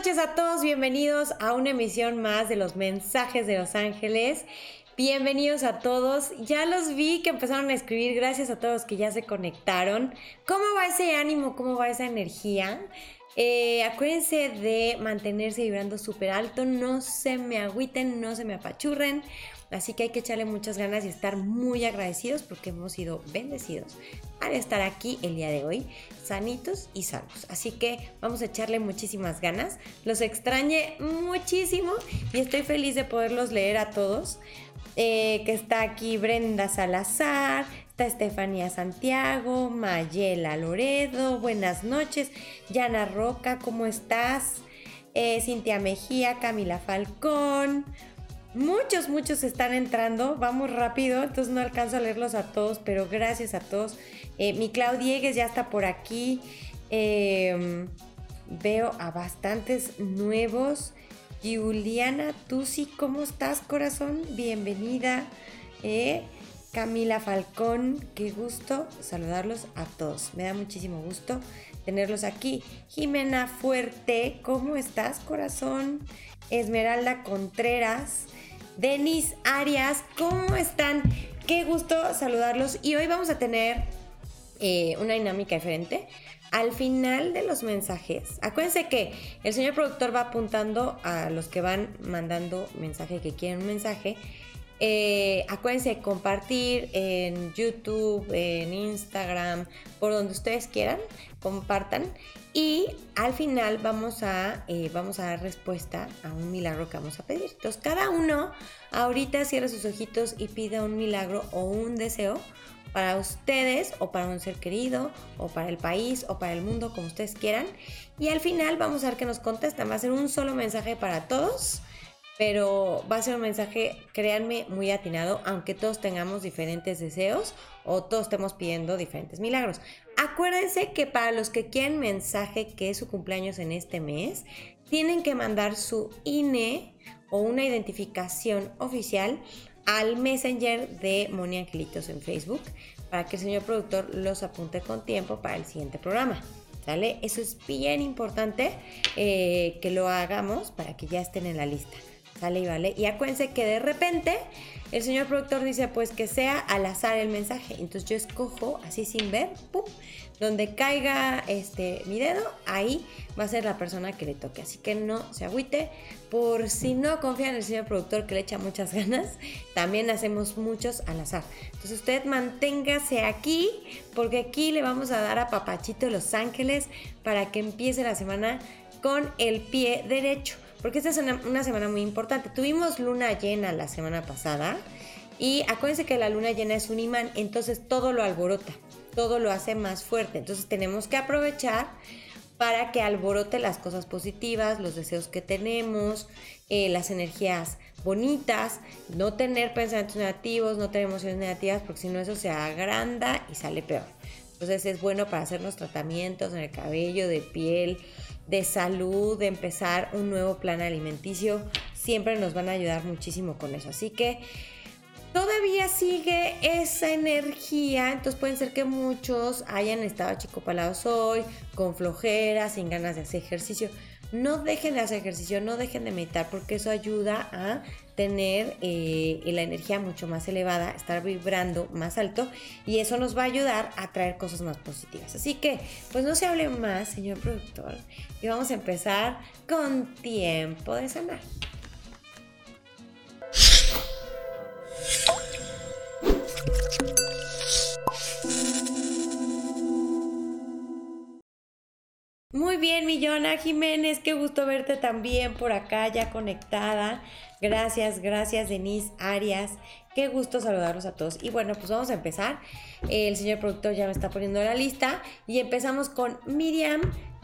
Noches a todos, bienvenidos a una emisión más de los mensajes de Los Ángeles. Bienvenidos a todos. Ya los vi que empezaron a escribir. Gracias a todos que ya se conectaron. ¿Cómo va ese ánimo? ¿Cómo va esa energía? Eh, acuérdense de mantenerse vibrando súper alto. No se me agüiten, no se me apachurren. Así que hay que echarle muchas ganas y estar muy agradecidos porque hemos sido bendecidos al estar aquí el día de hoy, sanitos y salvos. Así que vamos a echarle muchísimas ganas. Los extrañé muchísimo y estoy feliz de poderlos leer a todos. Eh, que está aquí Brenda Salazar, está Estefanía Santiago, Mayela Loredo, buenas noches, Yana Roca, ¿cómo estás? Eh, Cintia Mejía, Camila Falcón, Muchos, muchos están entrando. Vamos rápido, entonces no alcanzo a leerlos a todos, pero gracias a todos. Eh, mi Claudiegues ya está por aquí. Em, veo a bastantes nuevos. Juliana Tusi, ¿cómo estás, corazón? Bienvenida. Eh, Camila Falcón, qué gusto saludarlos a todos. Me da muchísimo gusto tenerlos aquí. Jimena Fuerte, ¿cómo estás, corazón? Esmeralda Contreras. Denis Arias, ¿cómo están? Qué gusto saludarlos y hoy vamos a tener eh, una dinámica diferente. Al final de los mensajes, acuérdense que el señor productor va apuntando a los que van mandando mensaje, que quieren un mensaje. Eh, acuérdense compartir en YouTube, en Instagram, por donde ustedes quieran, compartan. Y al final vamos a, eh, vamos a dar respuesta a un milagro que vamos a pedir. Entonces cada uno ahorita cierra sus ojitos y pida un milagro o un deseo para ustedes o para un ser querido o para el país o para el mundo como ustedes quieran. Y al final vamos a ver que nos contestan. Va a ser un solo mensaje para todos pero va a ser un mensaje, créanme, muy atinado, aunque todos tengamos diferentes deseos o todos estemos pidiendo diferentes milagros. Acuérdense que para los que quieren mensaje que es su cumpleaños en este mes, tienen que mandar su INE o una identificación oficial al Messenger de Moni Angelitos en Facebook para que el señor productor los apunte con tiempo para el siguiente programa. Eso es bien importante eh, que lo hagamos para que ya estén en la lista. ¿Sale y vale? Y acuérdense que de repente el señor productor dice pues que sea al azar el mensaje. Entonces yo escojo así sin ver. Donde caiga este, mi dedo, ahí va a ser la persona que le toque. Así que no se agüite. Por si no confía en el señor productor que le echa muchas ganas, también hacemos muchos al azar. Entonces usted manténgase aquí porque aquí le vamos a dar a Papachito Los Ángeles para que empiece la semana con el pie derecho porque esta es una, semana muy importante. Tuvimos luna llena la semana pasada y acuérdense que la luna llena es un imán, entonces todo lo alborota, todo lo hace más fuerte. Entonces tenemos que aprovechar para que alborote las cosas positivas, los deseos que tenemos, eh, las energías bonitas, no tener pensamientos negativos, no tener emociones negativas, porque si no eso se agranda y sale peor. Entonces es bueno para hacernos tratamientos en el cabello, de piel, de salud, de empezar un nuevo plan alimenticio, siempre nos van a ayudar muchísimo con eso. Así que todavía sigue esa energía, entonces pueden ser que muchos hayan estado achicopalados hoy, con flojera, sin ganas de hacer ejercicio. No dejen de hacer ejercicio, no dejen de meditar, porque eso ayuda a tener eh, la energía mucho más elevada, estar vibrando más alto y eso nos va a ayudar a traer cosas más positivas. Así que, pues no se hable más, señor productor, y vamos a empezar con tiempo de sanar. Muy bien, Millona Jiménez, qué gusto verte también por acá, ya conectada. Gracias, gracias, Denise Arias. Qué gusto saludarlos a todos. Y bueno, pues vamos a empezar. El señor productor ya me está poniendo la lista. Y empezamos con Miriam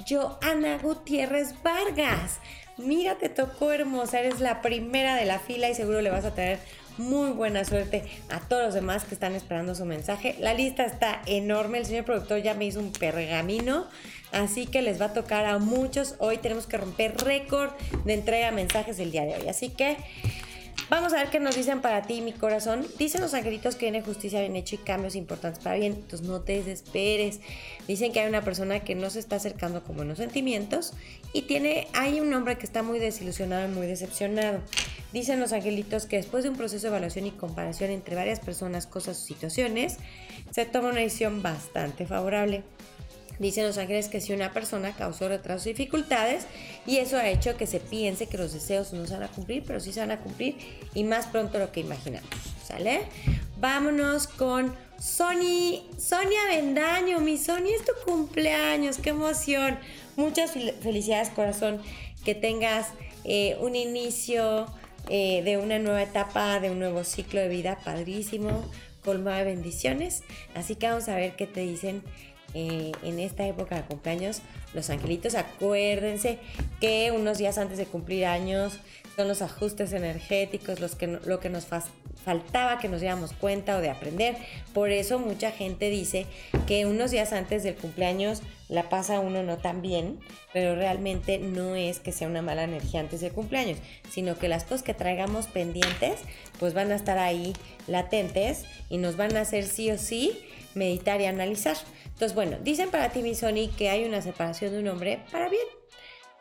Joana Gutiérrez Vargas. Mira, te tocó hermosa. Eres la primera de la fila y seguro le vas a traer muy buena suerte a todos los demás que están esperando su mensaje. La lista está enorme. El señor productor ya me hizo un pergamino Así que les va a tocar a muchos. Hoy tenemos que romper récord de entrega de mensajes el día de hoy. Así que Vamos a ver qué nos dicen para ti, mi corazón. Dicen los angelitos que viene justicia bien hecho y cambios importantes para bien. Entonces no te desesperes. Dicen que hay una persona que no se está acercando con buenos sentimientos y tiene, hay un hombre que está muy desilusionado y muy decepcionado. Dicen los angelitos que después de un proceso de evaluación y comparación entre varias personas, cosas o situaciones, se toma una decisión bastante favorable. Dicen los ángeles que si una persona causó retrasos y dificultades y eso ha hecho que se piense que los deseos no se van a cumplir, pero sí se van a cumplir y más pronto lo que imaginamos. ¿Sale? Vámonos con Sony, Sonia Vendaño. Mi Sony es tu cumpleaños, qué emoción. Muchas felicidades, corazón. Que tengas eh, un inicio eh, de una nueva etapa, de un nuevo ciclo de vida padrísimo, colmado de bendiciones. Así que vamos a ver qué te dicen eh, en esta época de cumpleaños, los angelitos, acuérdense que unos días antes de cumplir años son los ajustes energéticos, los que, lo que nos faltaba que nos diéramos cuenta o de aprender. Por eso mucha gente dice que unos días antes del cumpleaños la pasa uno no tan bien, pero realmente no es que sea una mala energía antes del cumpleaños, sino que las cosas que traigamos pendientes pues van a estar ahí latentes y nos van a hacer sí o sí meditar y analizar. Entonces, bueno, dicen para ti, mi Sony, que hay una separación de un hombre para bien.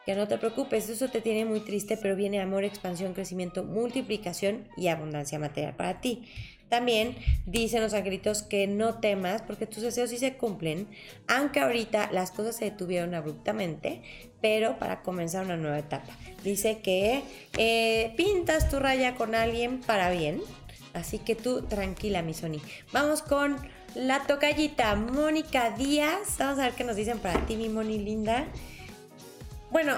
Que no te preocupes, eso te tiene muy triste, pero viene amor, expansión, crecimiento, multiplicación y abundancia material para ti. También dicen los angelitos que no temas porque tus deseos sí se cumplen, aunque ahorita las cosas se detuvieron abruptamente, pero para comenzar una nueva etapa. Dice que eh, pintas tu raya con alguien para bien, así que tú tranquila, mi Sony. Vamos con la tocallita Mónica Díaz. Vamos a ver qué nos dicen para ti, mi Moni linda. Bueno,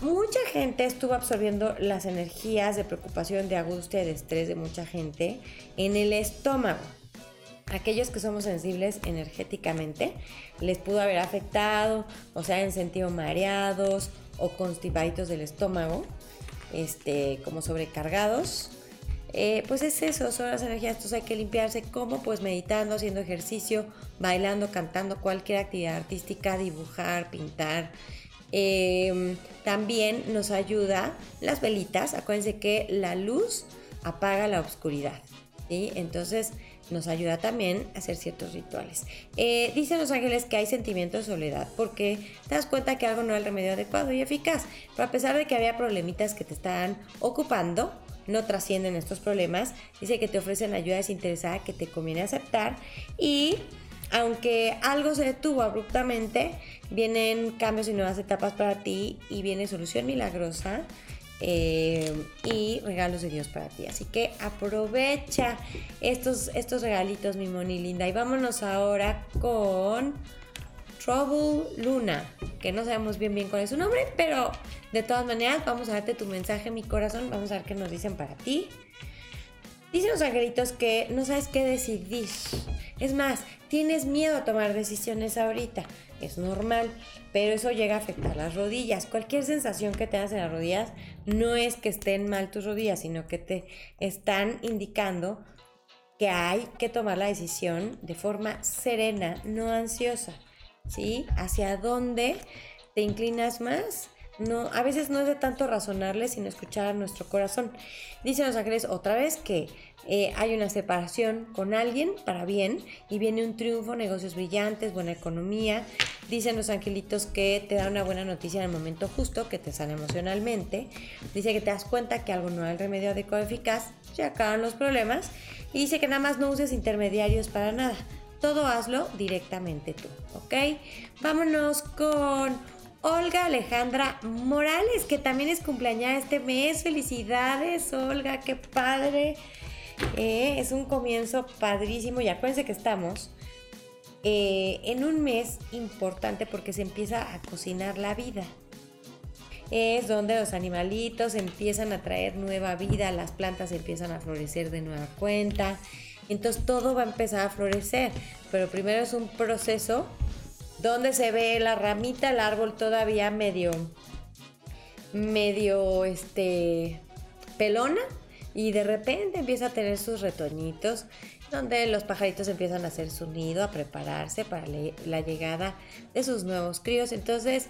mucha gente estuvo absorbiendo las energías de preocupación, de angustia de estrés de mucha gente en el estómago. Aquellos que somos sensibles energéticamente les pudo haber afectado, o sea, en sentido mareados o constipaditos del estómago, este, como sobrecargados eh, pues es eso, son las energías, entonces hay que limpiarse como pues meditando, haciendo ejercicio, bailando, cantando, cualquier actividad artística, dibujar, pintar. Em, también nos ayuda las velitas, acuérdense que la luz apaga la oscuridad, ¿sí? Entonces nos ayuda también a hacer ciertos rituales. Eh, dicen los ángeles que hay sentimiento de soledad porque te das cuenta que algo no es el remedio adecuado y eficaz, pero a pesar de que había problemitas que te estaban ocupando, no trascienden estos problemas. Dice que te ofrecen ayuda desinteresada que te conviene aceptar y aunque algo se detuvo abruptamente, vienen cambios y nuevas etapas para ti y viene solución milagrosa eh, y regalos de Dios para ti. Así que aprovecha estos, estos regalitos, mi moni linda. Y vámonos ahora con Trouble Luna, que no sabemos bien bien cuál es su nombre, pero de todas maneras vamos a darte tu mensaje, mi corazón, vamos a ver qué nos dicen para ti. Dicen los angelitos que no sabes qué decidir. Es más, tienes miedo a tomar decisiones ahorita. Es normal, pero eso llega a afectar las rodillas. Cualquier sensación que tengas en las rodillas no es que estén mal tus rodillas, sino que te están indicando que hay que tomar la decisión de forma serena, no ansiosa. ¿Sí? Hacia dónde te inclinas más. No, a veces no es de tanto razonarle, sino escuchar nuestro corazón. Dicen los ángeles otra vez que eh, hay una separación con alguien para bien y viene un triunfo, negocios brillantes, buena economía. Dicen los angelitos que te da una buena noticia en el momento justo, que te sana emocionalmente. Dice que te das cuenta que algo no es el remedio adecuado eficaz, se acaban los problemas. Y dice que nada más no uses intermediarios para nada todo hazlo directamente tú, ¿ok? Vámonos con Olga Alejandra Morales, que también es cumpleaños este mes. Felicidades, Olga, qué padre. Eh, es un comienzo padrísimo y acuérdense que estamos eh, en un mes importante porque se empieza a cocinar la vida. Es donde los animalitos empiezan a traer nueva vida, las plantas empiezan a florecer de nueva cuenta entonces todo va a empezar a florecer, pero primero es un proceso donde se ve la ramita, el árbol todavía medio, medio, este, pelona. Y de repente empieza a tener sus retoñitos donde los pajaritos empiezan a hacer su nido, a prepararse para la llegada de sus nuevos críos. Entonces,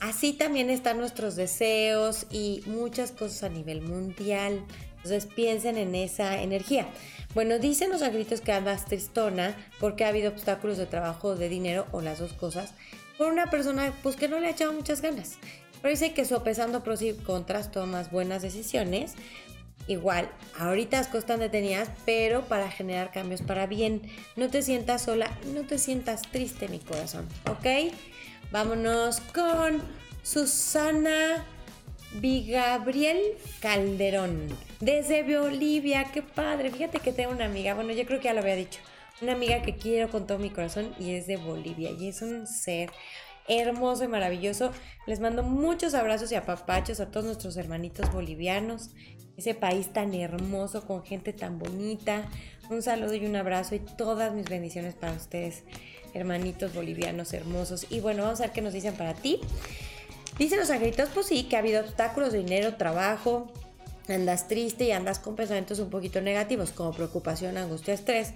así también están nuestros deseos y muchas cosas a nivel mundial Entonces piensen en esa energía. Bueno, dicen los angelitos que andas tristona porque ha habido obstáculos de trabajo, de dinero o las dos cosas por una persona pues que no le ha echado muchas ganas. Pero dice que sopesando pros y contras tomas buenas decisiones. Igual, ahorita las cosas detenidas, pero para generar cambios para bien. No te sientas sola, no te sientas triste, mi corazón, ¿ok? Vámonos con Susana Bigabriel Calderón, desde Bolivia. Qué padre, fíjate que tengo una amiga, bueno, yo creo que ya lo había dicho, una amiga que quiero con todo mi corazón y es de Bolivia y es un ser hermoso y maravilloso. Les mando muchos abrazos y apapachos a todos nuestros hermanitos bolivianos, ese país tan hermoso con gente tan bonita. Un saludo y un abrazo y todas mis bendiciones para ustedes, hermanitos bolivianos hermosos. Y bueno, vamos a ver qué nos dicen para ti. Dicen los angelitos, pues sí, que ha habido obstáculos dinero, trabajo, andas triste y andas con pensamientos un poquito negativos como preocupación, angustia, estrés.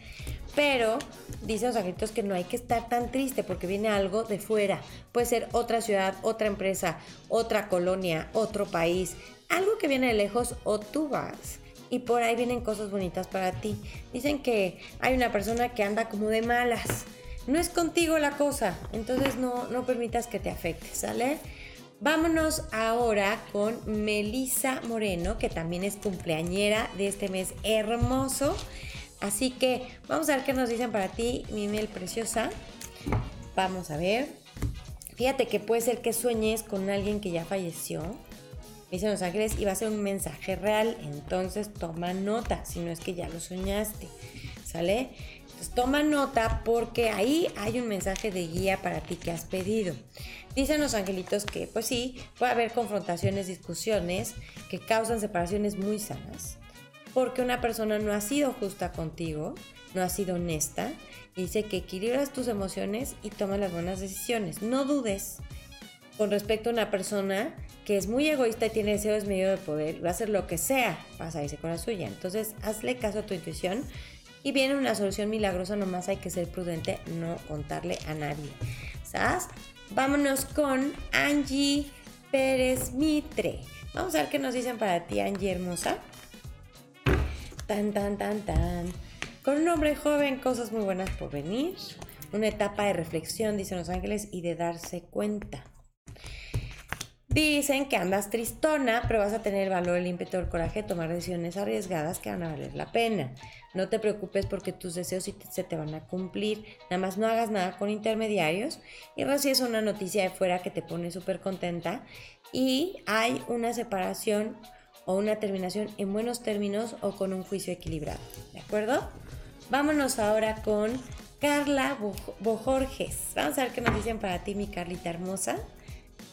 Pero dicen los angelitos que no hay que estar tan triste porque viene algo de fuera. Puede ser otra ciudad, otra empresa, otra colonia, otro país, algo que viene de lejos o tú vas. Y por ahí vienen cosas bonitas para ti. Dicen que hay una persona que anda como de malas. No es contigo la cosa. Entonces no, no permitas que te afecte, ¿sale? Vámonos ahora con Melisa Moreno, que también es cumpleañera de este mes hermoso. Así que vamos a ver qué nos dicen para ti, mi miel preciosa. Vamos a ver. Fíjate que puede ser que sueñes con alguien que ya falleció. Dicen los ángeles y va a ser un mensaje real. Entonces toma nota, si no es que ya lo soñaste. ¿Sale? Toma nota porque ahí hay un mensaje de guía para ti que has pedido. Dicen los angelitos que, pues sí, puede haber confrontaciones, discusiones que causan separaciones muy sanas, porque una persona no ha sido justa contigo, no ha sido honesta, dice que equilibras tus emociones y tomas las buenas decisiones. No dudes con respecto a una persona que es muy egoísta y tiene deseos medio de poder, va a hacer lo que sea para salirse con la suya. Entonces, hazle caso a tu intuición y viene una solución milagrosa, nomás hay que ser prudente, no contarle a nadie. ¿Sabes? Vámonos con Angie Pérez Mitre. Vamos a ver qué nos dicen para ti, Angie hermosa. Tan, tan, tan, tan. Con un hombre joven, cosas muy buenas por venir. Una etapa de reflexión, dicen los ángeles, y de darse cuenta. Dicen que andas tristona, pero vas a tener el valor, el ímpetu, el coraje de tomar decisiones arriesgadas que van a valer la pena. No te preocupes porque tus deseos se te van a cumplir. Nada más no hagas nada con intermediarios. Y recibes una noticia de fuera que te pone súper contenta. Y hay una separación o una terminación en buenos términos o con un juicio equilibrado. ¿De acuerdo? Vámonos ahora con Carla Bojorges. Vamos a ver qué nos dicen para ti, mi Carlita hermosa.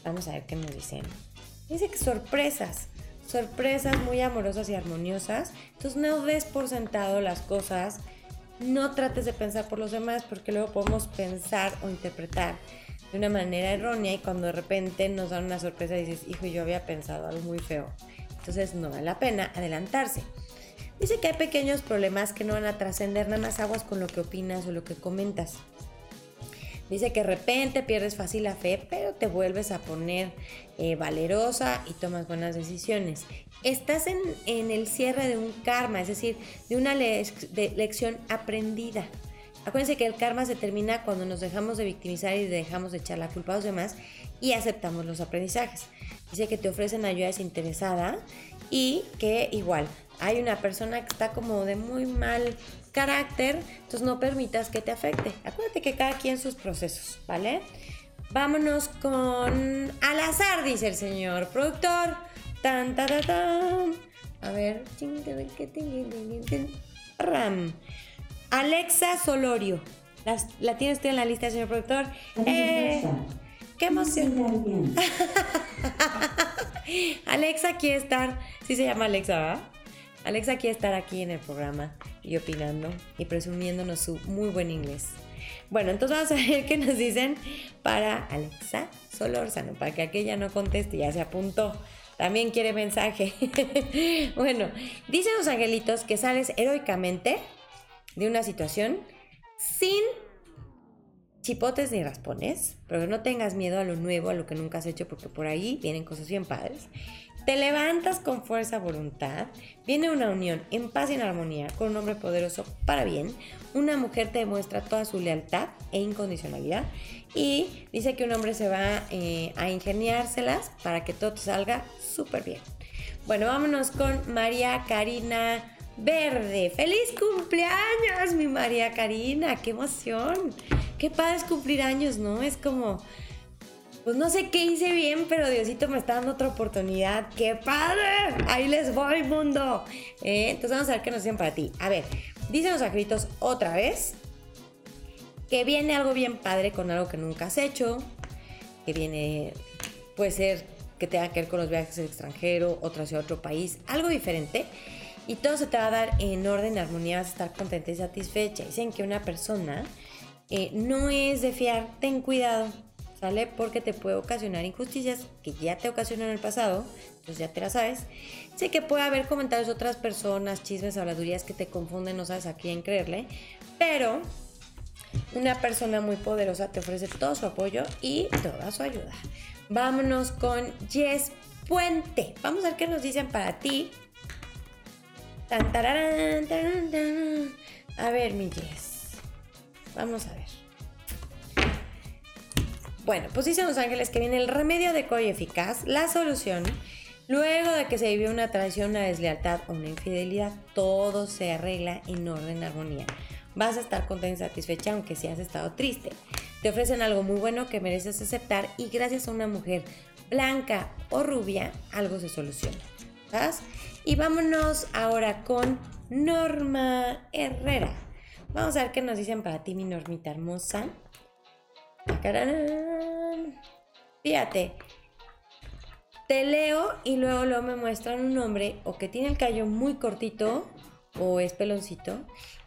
Vamos a ver qué nos dicen. Dice que sorpresas sorpresas muy amorosas y armoniosas. Entonces no des por sentado las cosas, no trates de pensar por los demás porque luego podemos pensar o interpretar de una manera errónea y cuando de repente nos dan una sorpresa dices, hijo, yo había pensado algo muy feo. Entonces no vale la pena adelantarse. Dice que hay pequeños problemas que no van a trascender, nada más aguas con lo que opinas o lo que comentas. Dice que de repente pierdes fácil la fe, pero te vuelves a poner eh, valerosa y tomas buenas decisiones. Estás en, el cierre de un karma, es decir, de una lección aprendida. Acuérdense que el karma se termina cuando nos dejamos de victimizar y dejamos de echar la culpa a los demás y aceptamos los aprendizajes. Dice que te ofrecen ayuda desinteresada y que igual hay una persona que está como de muy mal carácter, entonces no permitas que te afecte. Acuérdate que cada quien sus procesos, ¿vale? Vámonos con al azar, dice el señor productor. Tan, tan, tan. A ver. Ram. Alexa Solorio. ¿La tienes tú en la lista, señor productor? Eh, ¡Qué emoción! Alexa quiere estar. Sí se llama Alexa, ¿verdad? Alexa quiere estar aquí en el programa y opinando y presumiéndonos su muy buen inglés. Bueno, entonces vamos a ver qué nos dicen para Alexa Solórzano, para que aquella no conteste, ya se apuntó. También quiere mensaje. bueno, dicen los angelitos que sales heroicamente de una situación sin chipotes ni raspones, pero no tengas miedo a lo nuevo, a lo que nunca has hecho, porque por ahí vienen cosas bien padres. Te levantas con fuerza voluntad, viene una unión en paz y en armonía con un hombre poderoso para bien, una mujer te demuestra toda su lealtad e incondicionalidad y dice que un hombre se va eh, a ingeniárselas para que todo te salga súper bien. Bueno, vámonos con María Karina Verde. ¡Feliz cumpleaños, mi María Karina! ¡Qué emoción! Qué padre es cumplir años, ¿no? Es como, pues no sé qué hice bien, pero Diosito me está dando otra oportunidad. ¡Qué padre! Ahí les voy, mundo. Eh, entonces vamos a ver qué nos dicen para ti. A ver, dicen los escritos otra vez que viene algo bien padre con algo que nunca has hecho, que viene, puede ser que tenga que ver con los viajes al extranjero, otra hacia otro país, algo diferente. Y todo se te va a dar en orden, armonía, vas a estar contenta y satisfecha. Dicen que una persona eh, no es de fiar, ten cuidado, ¿sale? Porque te puede ocasionar injusticias que ya te ocasionó en el pasado, entonces ya te la sabes. Sé que puede haber comentarios de otras personas, chismes, habladurías que te confunden, no sabes a quién creerle, pero una persona muy poderosa te ofrece todo su apoyo y toda su ayuda. Vámonos con Jess Puente. Vamos a ver qué nos dicen para ti. A ver, mi Jess. Vamos a ver. Bueno, pues dicen los ángeles que viene el remedio adecuado y eficaz, la solución. Luego de que se vivió una traición, una deslealtad o una infidelidad, todo se arregla en orden, armonía vas a estar contenta y satisfecha aunque si has estado triste. Te ofrecen algo muy bueno que mereces aceptar y gracias a una mujer blanca o rubia algo se soluciona. ¿Sabes? Y vámonos ahora con Norma Herrera. Vamos a ver qué nos dicen para ti, mi Normita hermosa. Fíjate, te leo y luego, luego me muestran un hombre o que tiene el callo muy cortito o es peloncito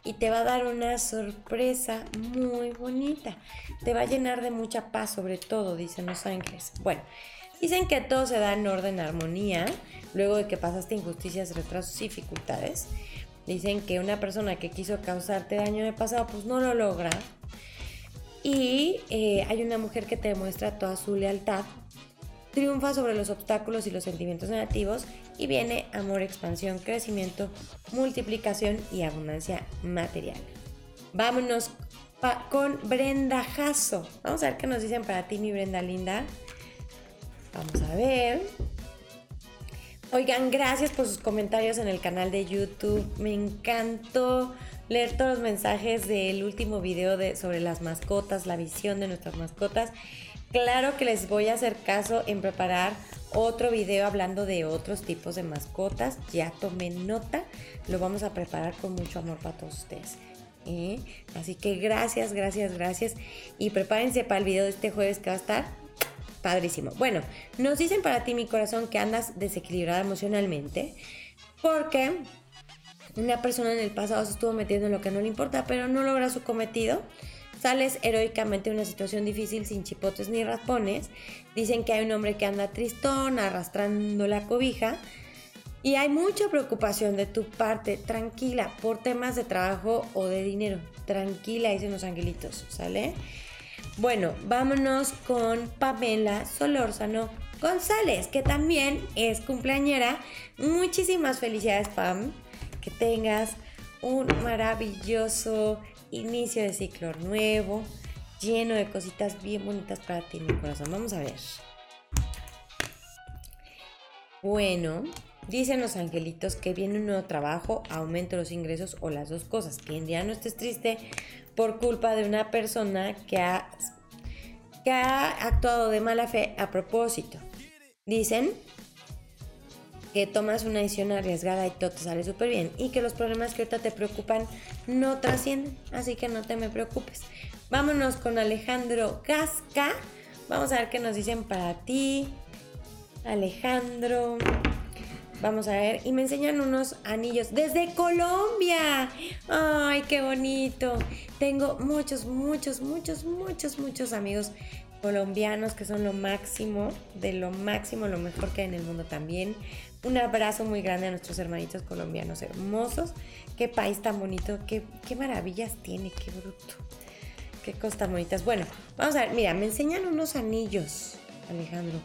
y te va a dar una sorpresa muy bonita. Te va a llenar de mucha paz sobre todo, dicen los ángeles. Bueno, dicen que todo se da en orden, armonía, luego de que pasaste injusticias, retrasos y dificultades. Dicen que una persona que quiso causarte daño en el pasado, pues no lo logra. Y eh, hay una mujer que te demuestra toda su lealtad, triunfa sobre los obstáculos y los sentimientos negativos y viene amor, expansión, crecimiento, multiplicación y abundancia material. Vámonos con Brenda Jasso. Vamos a ver qué nos dicen para ti, mi Brenda linda. Vamos a ver. Oigan, gracias por sus comentarios en el canal de YouTube. Me encantó leer todos los mensajes del último video de, sobre las mascotas, la visión de nuestras mascotas. Claro que les voy a hacer caso en preparar otro video hablando de otros tipos de mascotas. Ya tomé nota, lo vamos a preparar con mucho amor para todos ustedes. ¿eh? Así que gracias, gracias, gracias. Y prepárense para el video de este jueves que va a estar padrísimo. Bueno, nos dicen para ti, mi corazón, que andas desequilibrada emocionalmente porque una persona en el pasado se estuvo metiendo en lo que no le importa, pero no logra su cometido Sales heroicamente de una situación difícil sin chipotes ni raspones. Dicen que hay un hombre que anda tristón, arrastrando la cobija. Y hay mucha preocupación de tu parte, tranquila, por temas de trabajo o de dinero. Tranquila, dicen los angelitos, ¿sale? Bueno, vámonos con Pamela Solórzano González, que también es cumpleañera. Muchísimas felicidades, Pam. Que tengas un maravilloso inicio de ciclo nuevo, lleno de cositas bien bonitas para ti, mi corazón. Vamos a ver. Bueno, dicen los angelitos que viene un nuevo trabajo, aumento los ingresos o las dos cosas. Que en día no estés triste por culpa de una persona que ha, que ha actuado de mala fe a propósito. Dicen que tomas una decisión arriesgada y todo te sale súper bien y que los problemas que ahorita te preocupan no trascienden, así que no te me preocupes. Vámonos con Alejandro Gasca. Vamos a ver qué nos dicen para ti. Alejandro. Vamos a ver. Y me enseñan unos anillos desde Colombia. Ay, qué bonito. Tengo muchos, muchos, muchos, muchos, muchos amigos colombianos que son lo máximo, de lo máximo, lo mejor que hay en el mundo también. Un abrazo muy grande a nuestros hermanitos colombianos hermosos. Qué país tan bonito, qué, qué maravillas tiene, qué bruto. Qué cosas bonitas. Bueno, vamos a ver, mira, me enseñan unos anillos, Alejandro.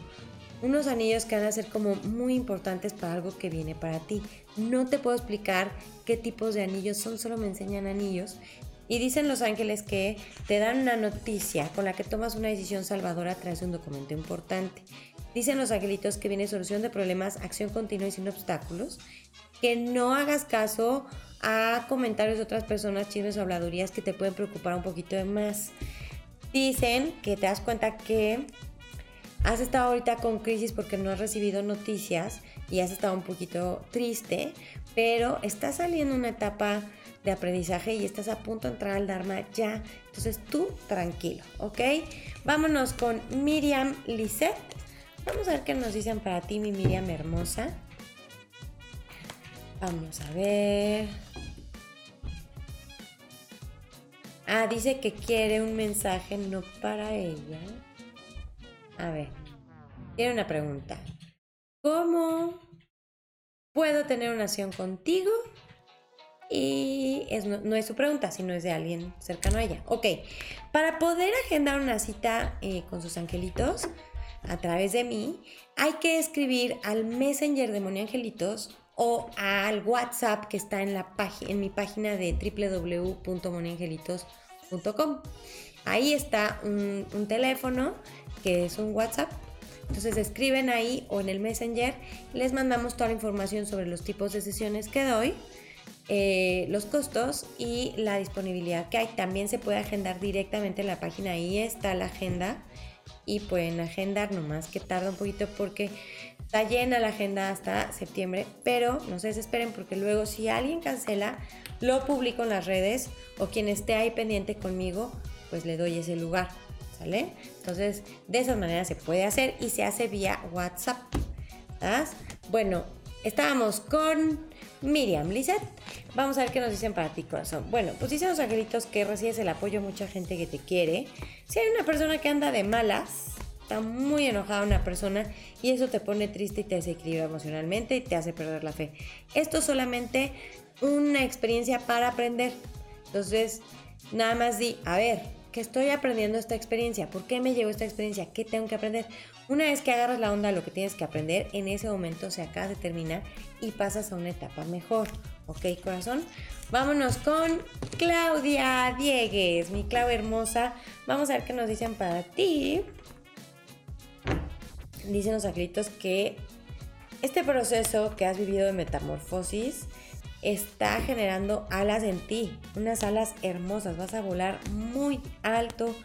unos anillos que van a ser como muy importantes para algo que viene para ti. No te puedo explicar qué tipos de anillos son, solo me enseñan anillos. Y dicen los ángeles que te dan una noticia con la que tomas una decisión salvadora a través de un documento importante. Dicen los angelitos que viene solución de problemas, acción continua y sin obstáculos. Que no hagas caso a comentarios de otras personas, chismes o habladurías que te pueden preocupar un poquito de más. Dicen que te das cuenta que has estado ahorita con crisis porque no has recibido noticias y has estado un poquito triste, pero estás saliendo una etapa de aprendizaje y estás a punto de entrar al Dharma ya. Entonces tú tranquilo, ¿ok? Vámonos con Miriam Lisette. Vamos a ver qué nos dicen para ti, mi Miriam hermosa. Vamos a ver. Ah, dice que quiere un mensaje no para ella. A ver, tiene una pregunta. ¿Cómo puedo tener una acción contigo? Y no, es su pregunta, sino es de alguien cercano a ella. Ok, para poder agendar una cita eh, con sus angelitos a través de mí, hay que escribir al Messenger de Moni Angelitos o al WhatsApp que está en, la en mi página de www.moniangelitos.com. Ahí está un, teléfono que es un WhatsApp. Entonces escriben ahí o en el Messenger. Les mandamos toda la información sobre los tipos de sesiones que doy, eh, los costos y la disponibilidad que hay. También se puede agendar directamente en la página. Ahí está la agenda y pueden agendar nomás que tarda un poquito porque Está llena la agenda hasta septiembre, pero no se desesperen porque luego si alguien cancela, lo publico en las redes o quien esté ahí pendiente conmigo, pues le doy ese lugar, ¿sale? Entonces, de esa manera se puede hacer y se hace vía WhatsApp. ¿sabes? Bueno, estábamos con Miriam Lizette. Vamos a ver qué nos dicen para ti, corazón. Bueno, pues dicen los angelitos que recibes el apoyo de mucha gente que te quiere. Si hay una persona que anda de malas, está muy enojada una persona y eso te pone triste y te desequilibra emocionalmente y te hace perder la fe. Esto es solamente una experiencia para aprender. Entonces, nada más di, a ver, ¿qué estoy aprendiendo esta experiencia? ¿Por qué me llegó esta experiencia? ¿Qué tengo que aprender? Una vez que agarras la onda lo que tienes que aprender, en ese momento se acaba de terminar y pasas a una etapa mejor. ¿Ok, corazón? Vámonos con Claudia Diegues, mi Clau hermosa. Vamos a ver qué nos dicen para ti dicen los angelitos que este proceso que has vivido de metamorfosis está generando alas en ti, unas alas hermosas. Vas a volar muy alto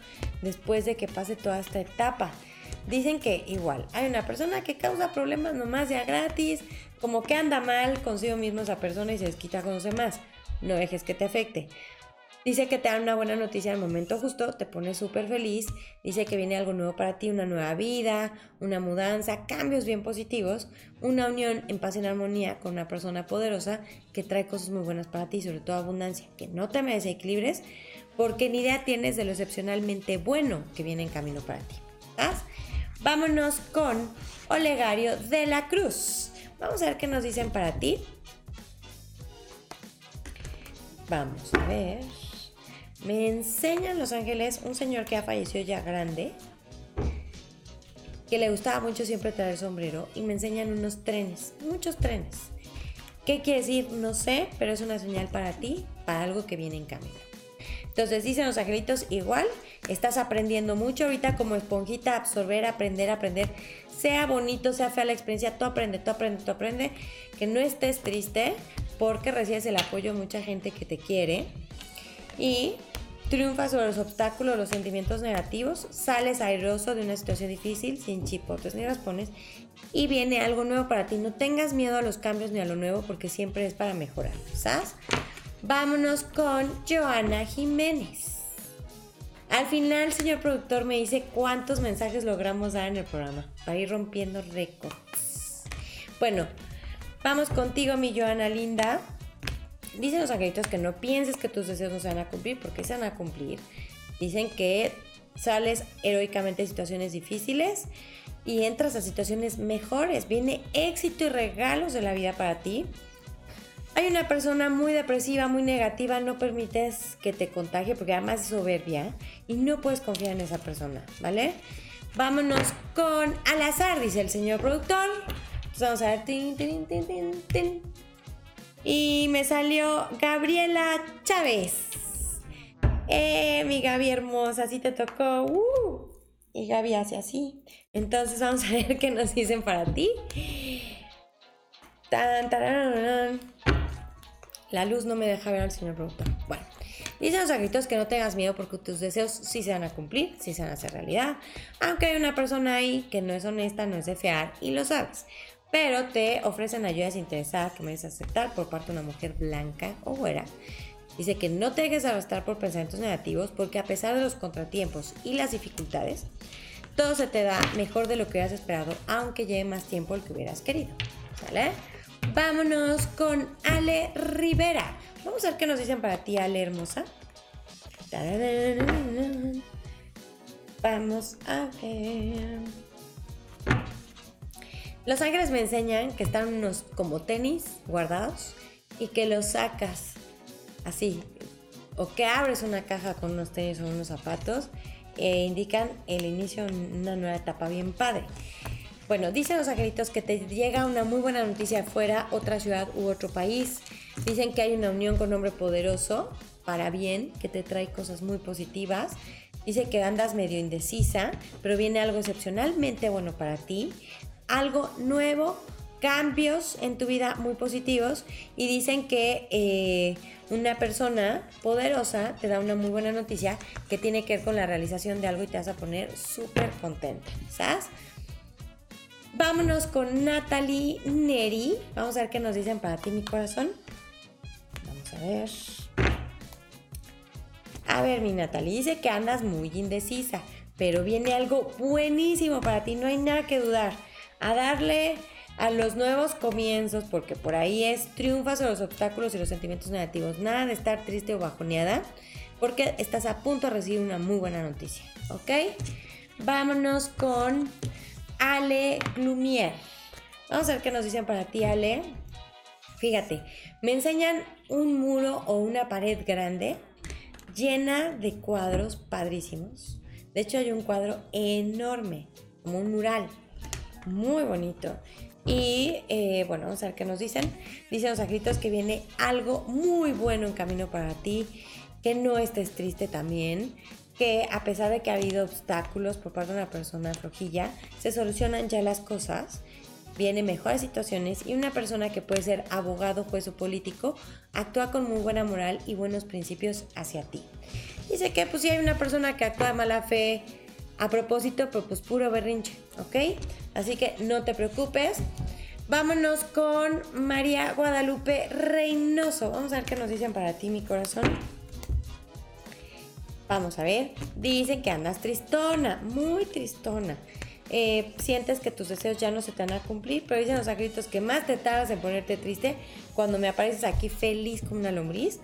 después de que pase toda esta etapa. Dicen que igual, hay una persona que causa problemas nomás ya gratis, como que anda mal consigo mismo esa persona y se desquita con los demás. No dejes que te afecte. Dice que te dan una buena noticia al momento justo, te pone súper feliz, dice que viene algo nuevo para ti, una nueva vida, una mudanza, cambios bien positivos, una unión en paz y en armonía con una persona poderosa que trae cosas muy buenas para ti, sobre todo abundancia, que no te me desequilibres porque ni idea tienes de lo excepcionalmente bueno que viene en camino para ti. Vámonos con Olegario de la Cruz. Vamos a ver qué nos dicen para ti. Vamos a ver. Me enseñan Los Ángeles un señor que ha fallecido ya grande, que le gustaba mucho siempre traer sombrero, y me enseñan unos trenes, muchos trenes. ¿Qué quiere decir? No sé, pero es una señal para ti, para algo que viene en camino. Entonces dicen los angelitos, igual, estás aprendiendo mucho ahorita como esponjita, absorber, aprender, aprender. Sea bonito, sea fea la experiencia, tú aprende, tú aprende, tú aprende. Que no estés triste porque recibes el apoyo de mucha gente que te quiere. Y Triunfa sobre los obstáculos, los sentimientos negativos, sales airoso de una situación difícil, sin chipotes ni raspones, y viene algo nuevo para ti. No tengas miedo a los cambios ni a lo nuevo porque siempre es para mejorar, ¿sabes? Vámonos con Joana Jiménez. Al final, señor productor, me dice cuántos mensajes logramos dar en el programa para ir rompiendo récords. Bueno, vamos contigo, mi Joana linda. Dicen los angelitos que no pienses que tus deseos no se van a cumplir porque se van a cumplir. Dicen que sales heroicamente de situaciones difíciles y entras a situaciones mejores. Viene éxito y regalos de la vida para ti. Hay una persona muy depresiva, muy negativa, no permites que te contagie porque además es soberbia y no puedes confiar en esa persona, ¿vale? Vámonos con al azar, dice el señor productor. Entonces vamos a ver. Tin, tin, tin. Y me salió Gabriela Chávez. Eh, mi Gaby hermosa, así te tocó. Uh. Y Gaby hace así. Entonces vamos a ver qué nos dicen para ti. Tan, tararán. La luz no me deja ver al señor productor. Bueno, dicen los agritos que no tengas miedo porque tus deseos sí se van a cumplir, sí se van a hacer realidad. Aunque hay una persona ahí que no es honesta, no es de fiar y lo sabes. Pero te ofrecen ayuda desinteresada que mereces aceptar por parte de una mujer blanca o güera. Dice que no te dejes arrastrar por pensamientos negativos porque a pesar de los contratiempos y las dificultades, todo se te da mejor de lo que hubieras esperado, aunque lleve más tiempo del que hubieras querido. ¿Sale? Vámonos con Ale Rivera. Vamos a ver qué nos dicen para ti, Ale hermosa. Vamos a ver. Los ángeles me enseñan que están unos como tenis guardados y que los sacas así, o que abres una caja con unos tenis o unos zapatos e indican el inicio de una nueva etapa bien padre. Bueno, dicen los angelitos que te llega una muy buena noticia afuera, otra ciudad u otro país. Dicen que hay una unión con hombre poderoso para bien, que te trae cosas muy positivas. Dice que andas medio indecisa, pero viene algo excepcionalmente bueno para ti, algo nuevo, cambios en tu vida muy positivos y dicen que eh, una persona poderosa te da una muy buena noticia que tiene que ver con la realización de algo y te vas a poner súper contenta, ¿sabes? Vámonos con Natalie Neri. Vamos a ver qué nos dicen para ti, mi corazón. Vamos a ver. A ver, mi Natalie dice que andas muy indecisa, pero viene algo buenísimo para ti, no hay nada que dudar. A darle a los nuevos comienzos, porque por ahí es triunfas sobre los obstáculos y los sentimientos negativos. Nada de estar triste o bajoneada, porque estás a punto de recibir una muy buena noticia, ¿ok? Vámonos con Ale Glumier. Vamos a ver qué nos dicen para ti, Ale. Fíjate, me enseñan un muro o una pared grande llena de cuadros padrísimos. De hecho, hay un cuadro enorme, como un mural, muy bonito. Y eh, bueno, vamos a ver qué nos dicen. Dicen los agritos que viene algo muy bueno en camino para ti, que no estés triste también, que a pesar de que ha habido obstáculos por parte de una persona flojilla, se solucionan ya las cosas, vienen mejores situaciones y una persona que puede ser abogado, juez o político actúa con muy buena moral y buenos principios hacia ti. Dice que pues si hay una persona que actúa de mala fe a propósito, pero pues puro berrinche, ¿ok? Así que no te preocupes. Vámonos con María Guadalupe Reynoso. Vamos a ver qué nos dicen para ti, mi corazón. Vamos a ver. Dicen que andas tristona, muy tristona. Eh, sientes que tus deseos ya no se te van a cumplir, pero dicen los agritos que más te tardas en ponerte triste cuando me apareces aquí feliz como una lombriz,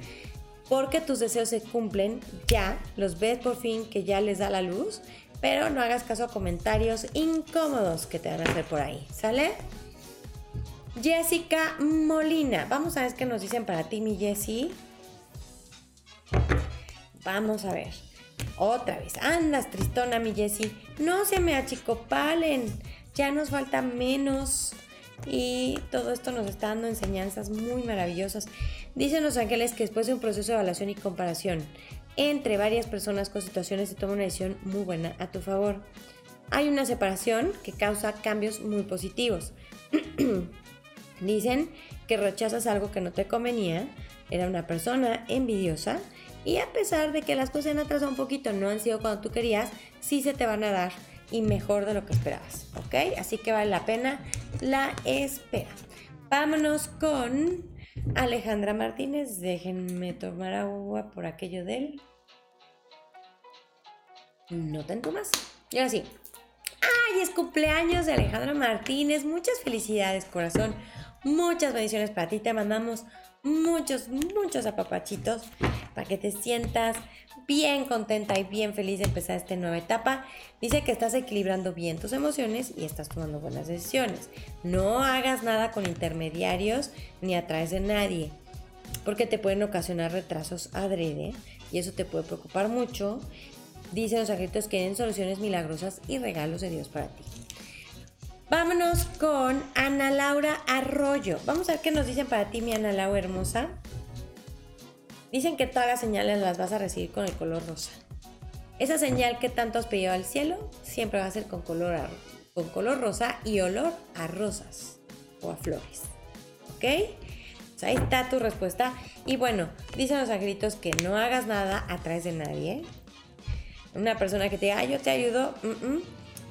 porque tus deseos se cumplen ya, los ves por fin que ya les da la luz, pero no hagas caso a comentarios incómodos que te van a hacer por ahí, ¿sale? Jessica Molina, vamos a ver qué nos dicen para ti, mi Jessie. Vamos a ver. Otra vez. Andas tristona, mi Jessie. No se me achicopalen. Ya nos falta menos. Y todo esto nos está dando enseñanzas muy maravillosas. Dicen los ángeles que después de un proceso de evaluación y comparación entre varias personas con situaciones se toma una decisión muy buena a tu favor. Hay una separación que causa cambios muy positivos. Dicen que rechazas algo que no te convenía, era una persona envidiosa y a pesar de que las cosas han atrasado un poquito, no han sido cuando tú querías, sí se te van a dar y mejor de lo que esperabas, ¿ok? Así que vale la pena la espera. Vámonos con Alejandra Martínez. Déjenme tomar agua por aquello del... No tanto más. Y ahora sí. ¡Ay! Es cumpleaños de Alejandra Martínez. Muchas felicidades, corazón. Muchas bendiciones para ti. Te mandamos muchos, muchos apapachitos para que te sientas bien contenta y bien feliz de empezar esta nueva etapa. Dice que estás equilibrando bien tus emociones y estás tomando buenas decisiones. No hagas nada con intermediarios ni a través de nadie, porque te pueden ocasionar retrasos adrede y eso te puede preocupar mucho. Dicen los angelitos que tienen soluciones milagrosas y regalos de Dios para ti. Vámonos con Ana Laura Arroyo. Vamos a ver qué nos dicen para ti, mi Ana Laura hermosa. Dicen que todas las señales las vas a recibir con el color rosa. Esa señal que tanto has pedido al cielo siempre va a ser con color, con color rosa y olor a rosas o a flores. ¿Ok? Pues ahí está tu respuesta. Y bueno, dicen los angelitos que no hagas nada a través de nadie. Una persona que te diga, yo te ayudo,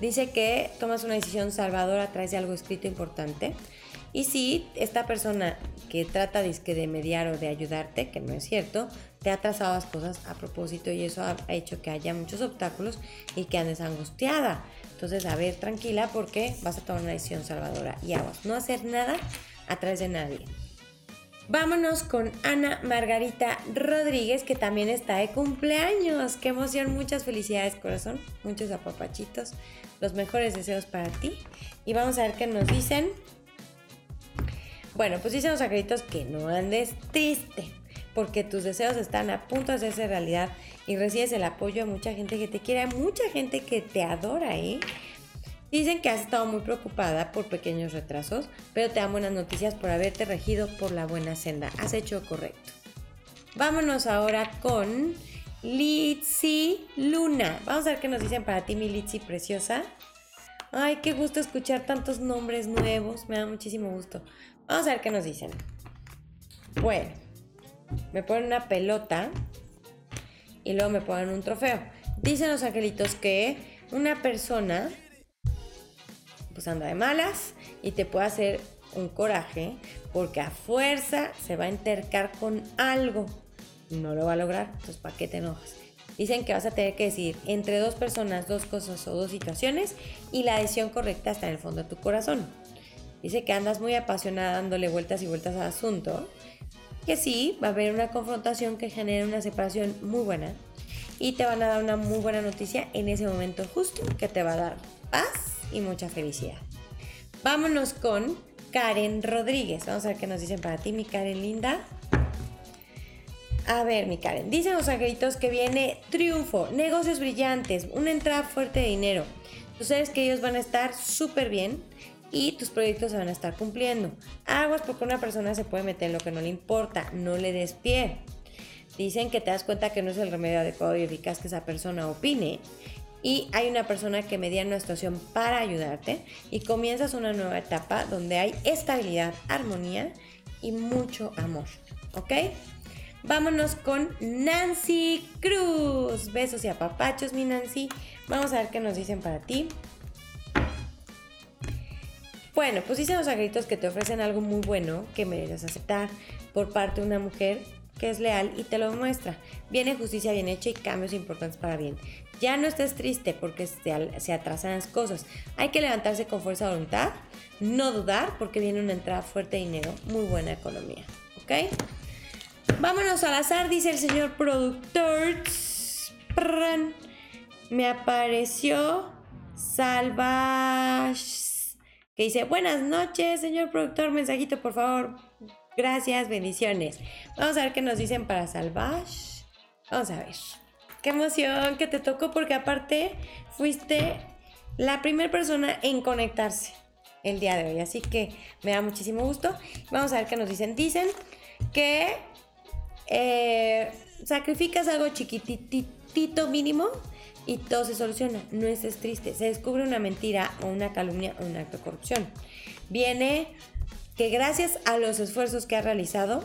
dice que tomas una decisión salvadora a través de algo escrito importante. Y si esta persona que trata de mediar o de ayudarte, que no es cierto, te ha trazado las cosas a propósito y eso ha hecho que haya muchos obstáculos y que andes angustiada. Entonces, a ver, tranquila porque vas a tomar una decisión salvadora y aguas. No hacer nada a través de nadie. Vámonos con Ana Margarita Rodríguez, que también está de cumpleaños. Qué emoción, muchas felicidades, corazón. Muchos apapachitos. Los mejores deseos para ti. Y vamos a ver qué nos dicen. Bueno, pues dicen los acreditos que no andes triste, porque tus deseos están a punto de hacerse realidad y recibes el apoyo de mucha gente que te quiere, mucha gente que te adora, ¿eh? Dicen que has estado muy preocupada por pequeños retrasos, pero te dan buenas noticias por haberte regido por la buena senda. Has hecho correcto. Vámonos ahora con Litsi Luna. Vamos a ver qué nos dicen para ti, mi Litsi preciosa. Ay, qué gusto escuchar tantos nombres nuevos. Me da muchísimo gusto. Vamos a ver qué nos dicen. Bueno, me ponen una pelota y luego me ponen un trofeo. Dicen los angelitos que una persona pues anda de malas y te puede hacer un coraje porque a fuerza se va a intercar con algo. No lo va a lograr, entonces ¿para qué te enojas? Dicen que vas a tener que decidir entre dos personas, dos cosas o dos situaciones y la decisión correcta está en el fondo de tu corazón. Dice que andas muy apasionada dándole vueltas y vueltas al asunto. Que sí, va a haber una confrontación que genere una separación muy buena. Y te van a dar una muy buena noticia en ese momento justo que te va a dar paz y mucha felicidad. Vámonos con Karen Rodríguez. Vamos a ver qué nos dicen para ti, mi Karen linda. A ver, mi Karen. Dicen los angelitos que viene triunfo, negocios brillantes, una entrada fuerte de dinero. Tú sabes que ellos van a estar súper bien y tus proyectos se van a estar cumpliendo. Aguas porque una persona se puede meter en lo que no le importa, no le des pie. Dicen que te das cuenta que no es el remedio adecuado y eficaz que esa persona opine y hay una persona que media una situación para ayudarte y comienzas una nueva etapa donde hay estabilidad, armonía y mucho amor. ¿Ok? Vámonos con Nancy Cruz. Besos y apapachos, mi Nancy. Vamos a ver qué nos dicen para ti. Bueno, pues dicen los agritos que te ofrecen algo muy bueno que mereces aceptar por parte de una mujer que es leal y te lo muestra. Viene justicia bien hecha y cambios importantes para bien. Ya no estés triste porque se, se atrasan las cosas. Hay que levantarse con fuerza de voluntad, no dudar porque viene una entrada fuerte de dinero, muy buena economía. ¿Ok? Vámonos al azar, dice el señor productor. Me apareció Salvage que dice, buenas noches, señor productor, mensajito, por favor. Gracias, bendiciones. Vamos a ver qué nos dicen para Salvage. Vamos a ver. Qué emoción que te tocó porque aparte fuiste la primera persona en conectarse el día de hoy. Así que me da muchísimo gusto. Vamos a ver qué nos dicen. Dicen que eh, sacrificas algo chiquitito mínimo y todo se soluciona. No estés triste. Se descubre una mentira o una calumnia o un acto de corrupción. Viene que gracias a los esfuerzos que has realizado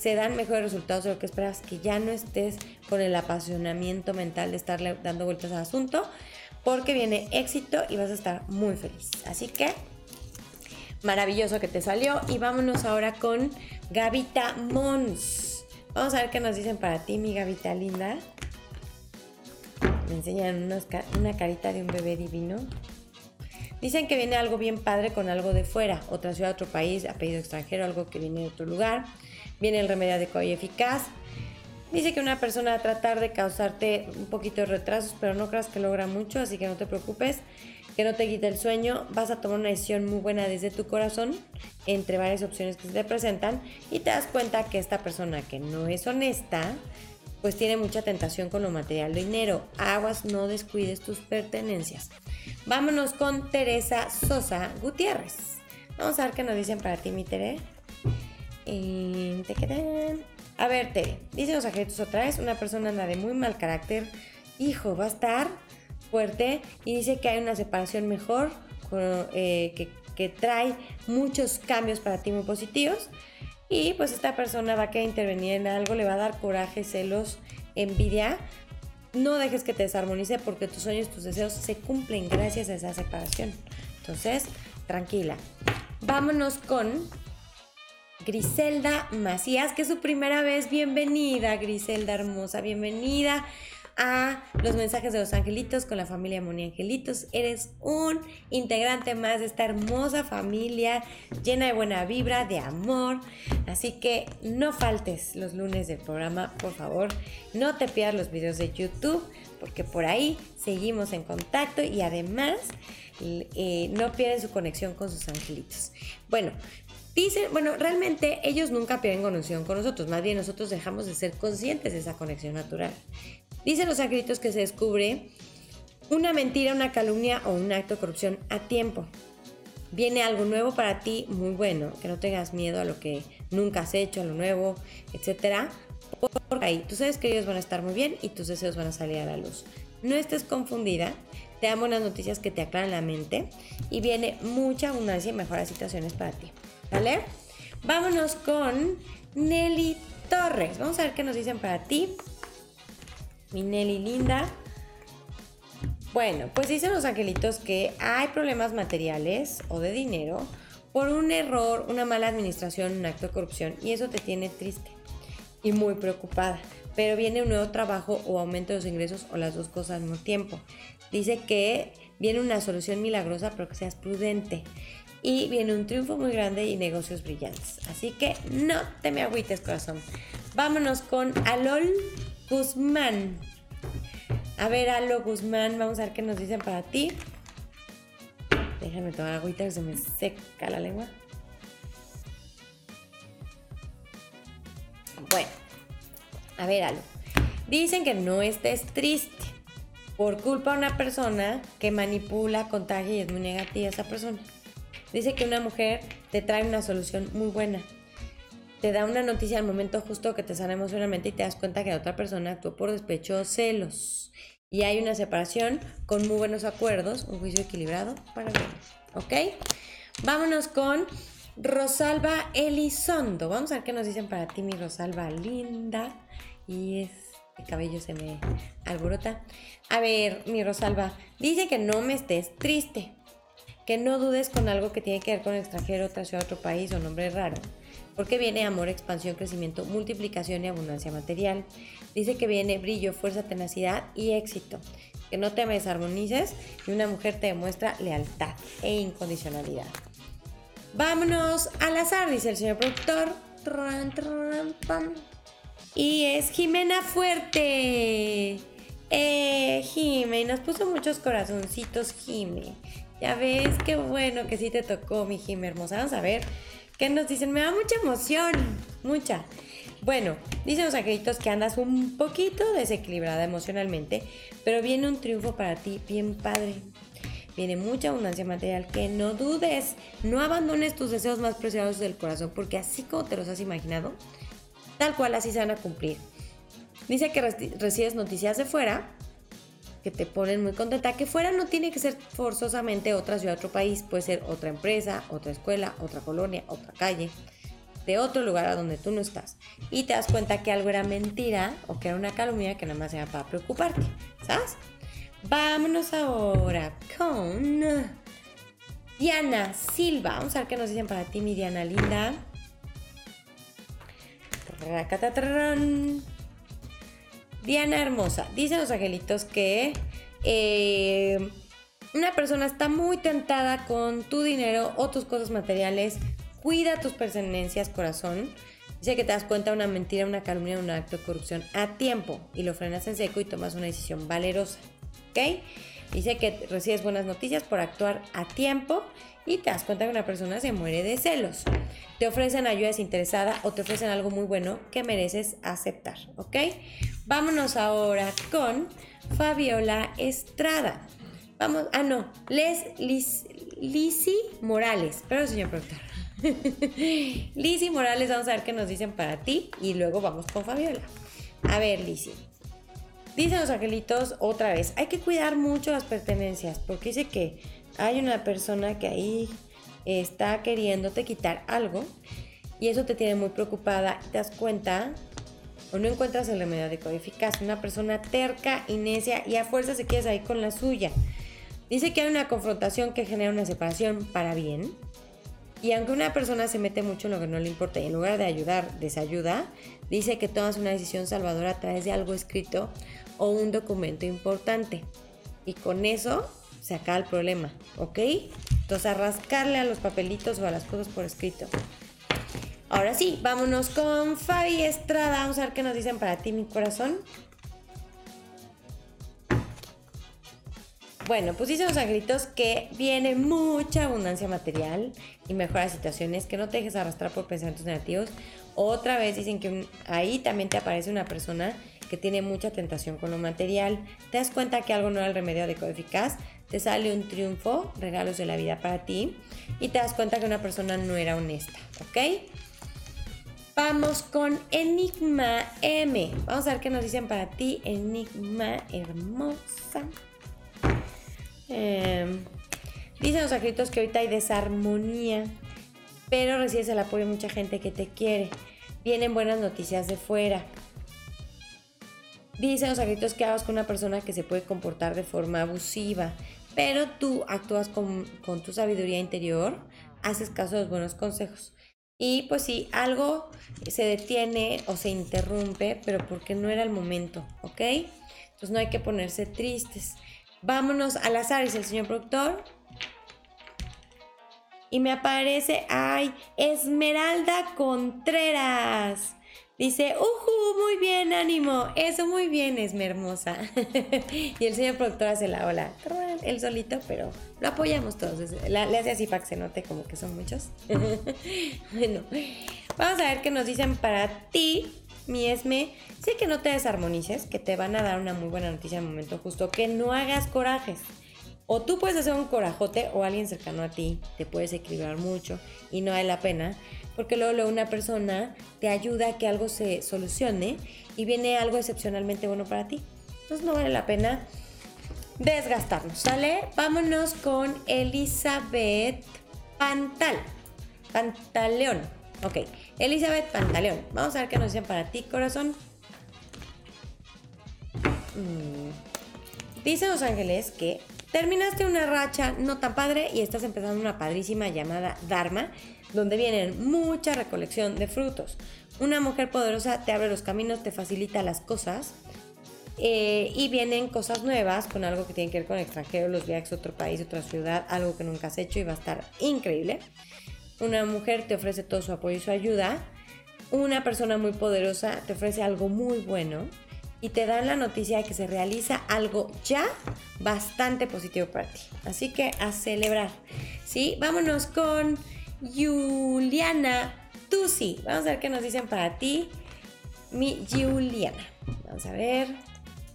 se dan mejores resultados de lo que esperas, que ya no estés con el apasionamiento mental de estarle dando vueltas al asunto, porque viene éxito y vas a estar muy feliz. Así que maravilloso que te salió y vámonos ahora con Gavita Mons. Vamos a ver qué nos dicen para ti, mi Gavita linda. Me enseñan una carita de un bebé divino. Dicen que viene algo bien padre con algo de fuera, otra ciudad, otro país, apellido extranjero, algo que viene de otro lugar. Viene el remedio adecuado y eficaz. Dice que una persona va a tratar de causarte un poquito de retrasos, pero no creas que logra mucho, así que no te preocupes, que no te quite el sueño. Vas a tomar una decisión muy buena desde tu corazón, entre varias opciones que se te presentan, y te das cuenta que esta persona que no es honesta, pues tiene mucha tentación con lo material de dinero. Aguas, no descuides tus pertenencias. Vámonos con Teresa Sosa Gutiérrez. Vamos a ver qué nos dicen para ti, mi Tere. A ver, Tere, dicen los agentes otra vez, una persona anda de muy mal carácter. Hijo, va a estar fuerte y dice que hay una separación mejor, eh, que, que trae muchos cambios para ti muy positivos y pues esta persona va a querer intervenir en algo, le va a dar coraje, celos, envidia. No dejes que te desarmonice porque tus sueños, tus deseos se cumplen gracias a esa separación. Entonces, tranquila. Vámonos con Griselda Macías, que es su primera vez. Bienvenida, Griselda hermosa, bienvenida a los mensajes de los angelitos con la familia Moni Angelitos. Eres un integrante más de esta hermosa familia llena de buena vibra, de amor. Así que no faltes los lunes del programa, por favor. No te pierdas los videos de YouTube porque por ahí seguimos en contacto y además eh, no pierden su conexión con sus angelitos. Bueno, Dicen, bueno, realmente ellos nunca pierden conexión con nosotros, más bien nosotros dejamos de ser conscientes de esa conexión natural. Dicen los escritos que se descubre una mentira, una calumnia o un acto de corrupción a tiempo. Viene algo nuevo para ti, muy bueno, que no tengas miedo a lo que nunca has hecho, a lo nuevo, etc. Por ahí, tú sabes que ellos van a estar muy bien y tus deseos van a salir a la luz. No estés confundida, te dan buenas noticias que te aclaran la mente y viene mucha abundancia y mejoras situaciones para ti. ¿Vale? Vámonos con Nelly Torres. Vamos a ver qué nos dicen para ti mi Nelly linda. Bueno, pues dicen los angelitos que hay problemas materiales o de dinero por un error, una mala administración, un acto de corrupción y eso te tiene triste y muy preocupada. Pero viene un nuevo trabajo o aumento de los ingresos o las dos cosas al mismo tiempo. Dice que viene una solución milagrosa pero que seas prudente y viene un triunfo muy grande y negocios brillantes. Así que no te me agüites corazón. Vámonos con Alol Guzmán. A ver, Alo Guzmán, vamos a ver qué nos dicen para ti. Déjame tomar agüita que se me seca la lengua. Bueno, a ver, Alo. Dicen que no estés triste por culpa de una persona que manipula, contagia y es muy negativa esa persona. Dice que una mujer te trae una solución muy buena te da una noticia al momento justo que te sana emocionalmente y te das cuenta que la otra persona actuó por despecho o celos. Y hay una separación con muy buenos acuerdos, un juicio equilibrado para ver. ¿Ok? Vámonos con Rosalba Elizondo. Vamos a ver qué nos dicen para ti, mi Rosalba linda. Y es. El cabello se me alborota. A ver, mi Rosalba. Dice que no me estés triste. Que no dudes con algo que tiene que ver con extranjero, otra ciudad, otro país o nombre raro porque viene amor, expansión, crecimiento, multiplicación y abundancia material. Dice que viene brillo, fuerza, tenacidad y éxito. Que no te desarmonices y una mujer te demuestra lealtad e incondicionalidad. Vámonos al azar, dice el señor productor. Y es Jimena Fuerte. Eh, Jime, nos puso muchos corazoncitos, Jime. Ya ves, qué bueno que sí te tocó, mi Jime hermosa. Vamos a ver ¿Qué nos dicen? Me da mucha emoción, mucha. Bueno, dicen los angelitos que andas un poquito desequilibrada emocionalmente, pero viene un triunfo para ti bien padre. Viene mucha abundancia material, que no dudes, no abandones tus deseos más preciados del corazón, porque así como te los has imaginado, tal cual así se van a cumplir. Dice que recibes noticias de fuera, que te ponen muy contenta. Que fuera no tiene que ser forzosamente otra ciudad, otro país, puede ser otra empresa, otra escuela, otra colonia, otra calle, de otro lugar a donde tú no estás. Y te das cuenta que algo era mentira o que era una calumnia que nada más era para preocuparte, ¿sabes? Vámonos ahora con Diana Silva. Vamos a ver qué nos dicen para ti, mi Diana linda. Diana Hermosa, dicen los angelitos que eh, una persona está muy tentada con tu dinero o tus cosas materiales. Cuida tus pertenencias, corazón. Dice que te das cuenta de una mentira, una calumnia, un acto de corrupción a tiempo y lo frenas en seco y tomas una decisión valerosa. ¿Ok? Dice que recibes buenas noticias por actuar a tiempo y te das cuenta que una persona se muere de celos. Te ofrecen ayuda desinteresada o te ofrecen algo muy bueno que mereces aceptar. ¿Ok? Vámonos ahora con Fabiola Estrada. Vamos, ah, no, Les Lisi Morales. Pero, señor productor. Lisi Morales, vamos a ver qué nos dicen para ti y luego vamos con Fabiola. A ver, Lisi. Dicen los angelitos otra vez, hay que cuidar mucho las pertenencias, porque dice que hay una persona que ahí está queriéndote quitar algo y eso te tiene muy preocupada. ¿Te das cuenta? O no encuentras el remedio adecuado eficaz. Una persona terca y y a fuerza se quedas ahí con la suya. Dice que hay una confrontación que genera una separación para bien. Y aunque una persona se mete mucho en lo que no le importa y en lugar de ayudar, desayuda, dice que tomas una decisión salvadora a través de algo escrito o un documento importante. Y con eso se acaba el problema, ¿ok? Entonces a rascarle a los papelitos o a las cosas por escrito. Ahora sí, vámonos con Fabi Estrada. Vamos a ver qué nos dicen para ti, mi corazón. Bueno, pues dicen los angelitos que viene mucha abundancia material y mejora situaciones, que no te dejes arrastrar por pensamientos negativos. Otra vez dicen que ahí también te aparece una persona que tiene mucha tentación con lo material. Te das cuenta que algo no era el remedio adecuado eficaz, te sale un triunfo, regalos de la vida para ti y te das cuenta que una persona no era honesta, ¿ok? Vamos con Enigma M. Vamos a ver qué nos dicen para ti, Enigma hermosa. Em, dicen los escritos que ahorita hay desarmonía, pero recibes el apoyo de mucha gente que te quiere. Vienen buenas noticias de fuera. Dicen los escritos que hagas con una persona que se puede comportar de forma abusiva, pero tú actúas con, con tu sabiduría interior, haces caso de los buenos consejos. Y pues si algo se detiene o se interrumpe, pero porque no era el momento, ¿ok? Entonces no hay que ponerse tristes. Vámonos al azar, dice el señor productor. Y me aparece, ay, Esmeralda Contreras. Dice, ¡uhu! Muy bien, ánimo. Eso muy bien, es mi hermosa. y el señor productor hace la ola. Él solito, pero lo apoyamos todos. le hace así para como que son muchos. bueno, vamos a ver qué nos dicen para ti mi Esme, sé que no te desarmonices, que te van a dar una muy buena noticia en el momento justo, que no hagas corajes. O tú puedes hacer un corajote o alguien cercano a ti te puedes equilibrar mucho y no vale la pena, porque luego, una persona te ayuda a que algo se solucione y viene algo excepcionalmente bueno para ti. Entonces no vale la pena desgastarnos, ¿sale? Vámonos con Elizabeth Pantal. Pantaleón. Ok, Elizabeth Pantaleón. Vamos a ver qué nos dicen para ti, corazón. Mm. Dicen los ángeles que terminaste una racha no tan padre y estás empezando una padrísima llamada Dharma, donde vienen mucha recolección de frutos. Una mujer poderosa te abre los caminos, te facilita las cosas. Eh, y vienen cosas nuevas con algo que tiene que ver con el extranjero, los viajes a otro país, otra ciudad, algo que nunca has hecho y va a estar increíble. Una mujer te ofrece todo su apoyo y su ayuda. Una persona muy poderosa te ofrece algo muy bueno y te dan la noticia de que se realiza algo ya bastante positivo para ti. Así que a celebrar. ¿Sí? Vámonos con Juliana Tusi. Vamos a ver qué nos dicen para ti, mi Juliana. Vamos a ver.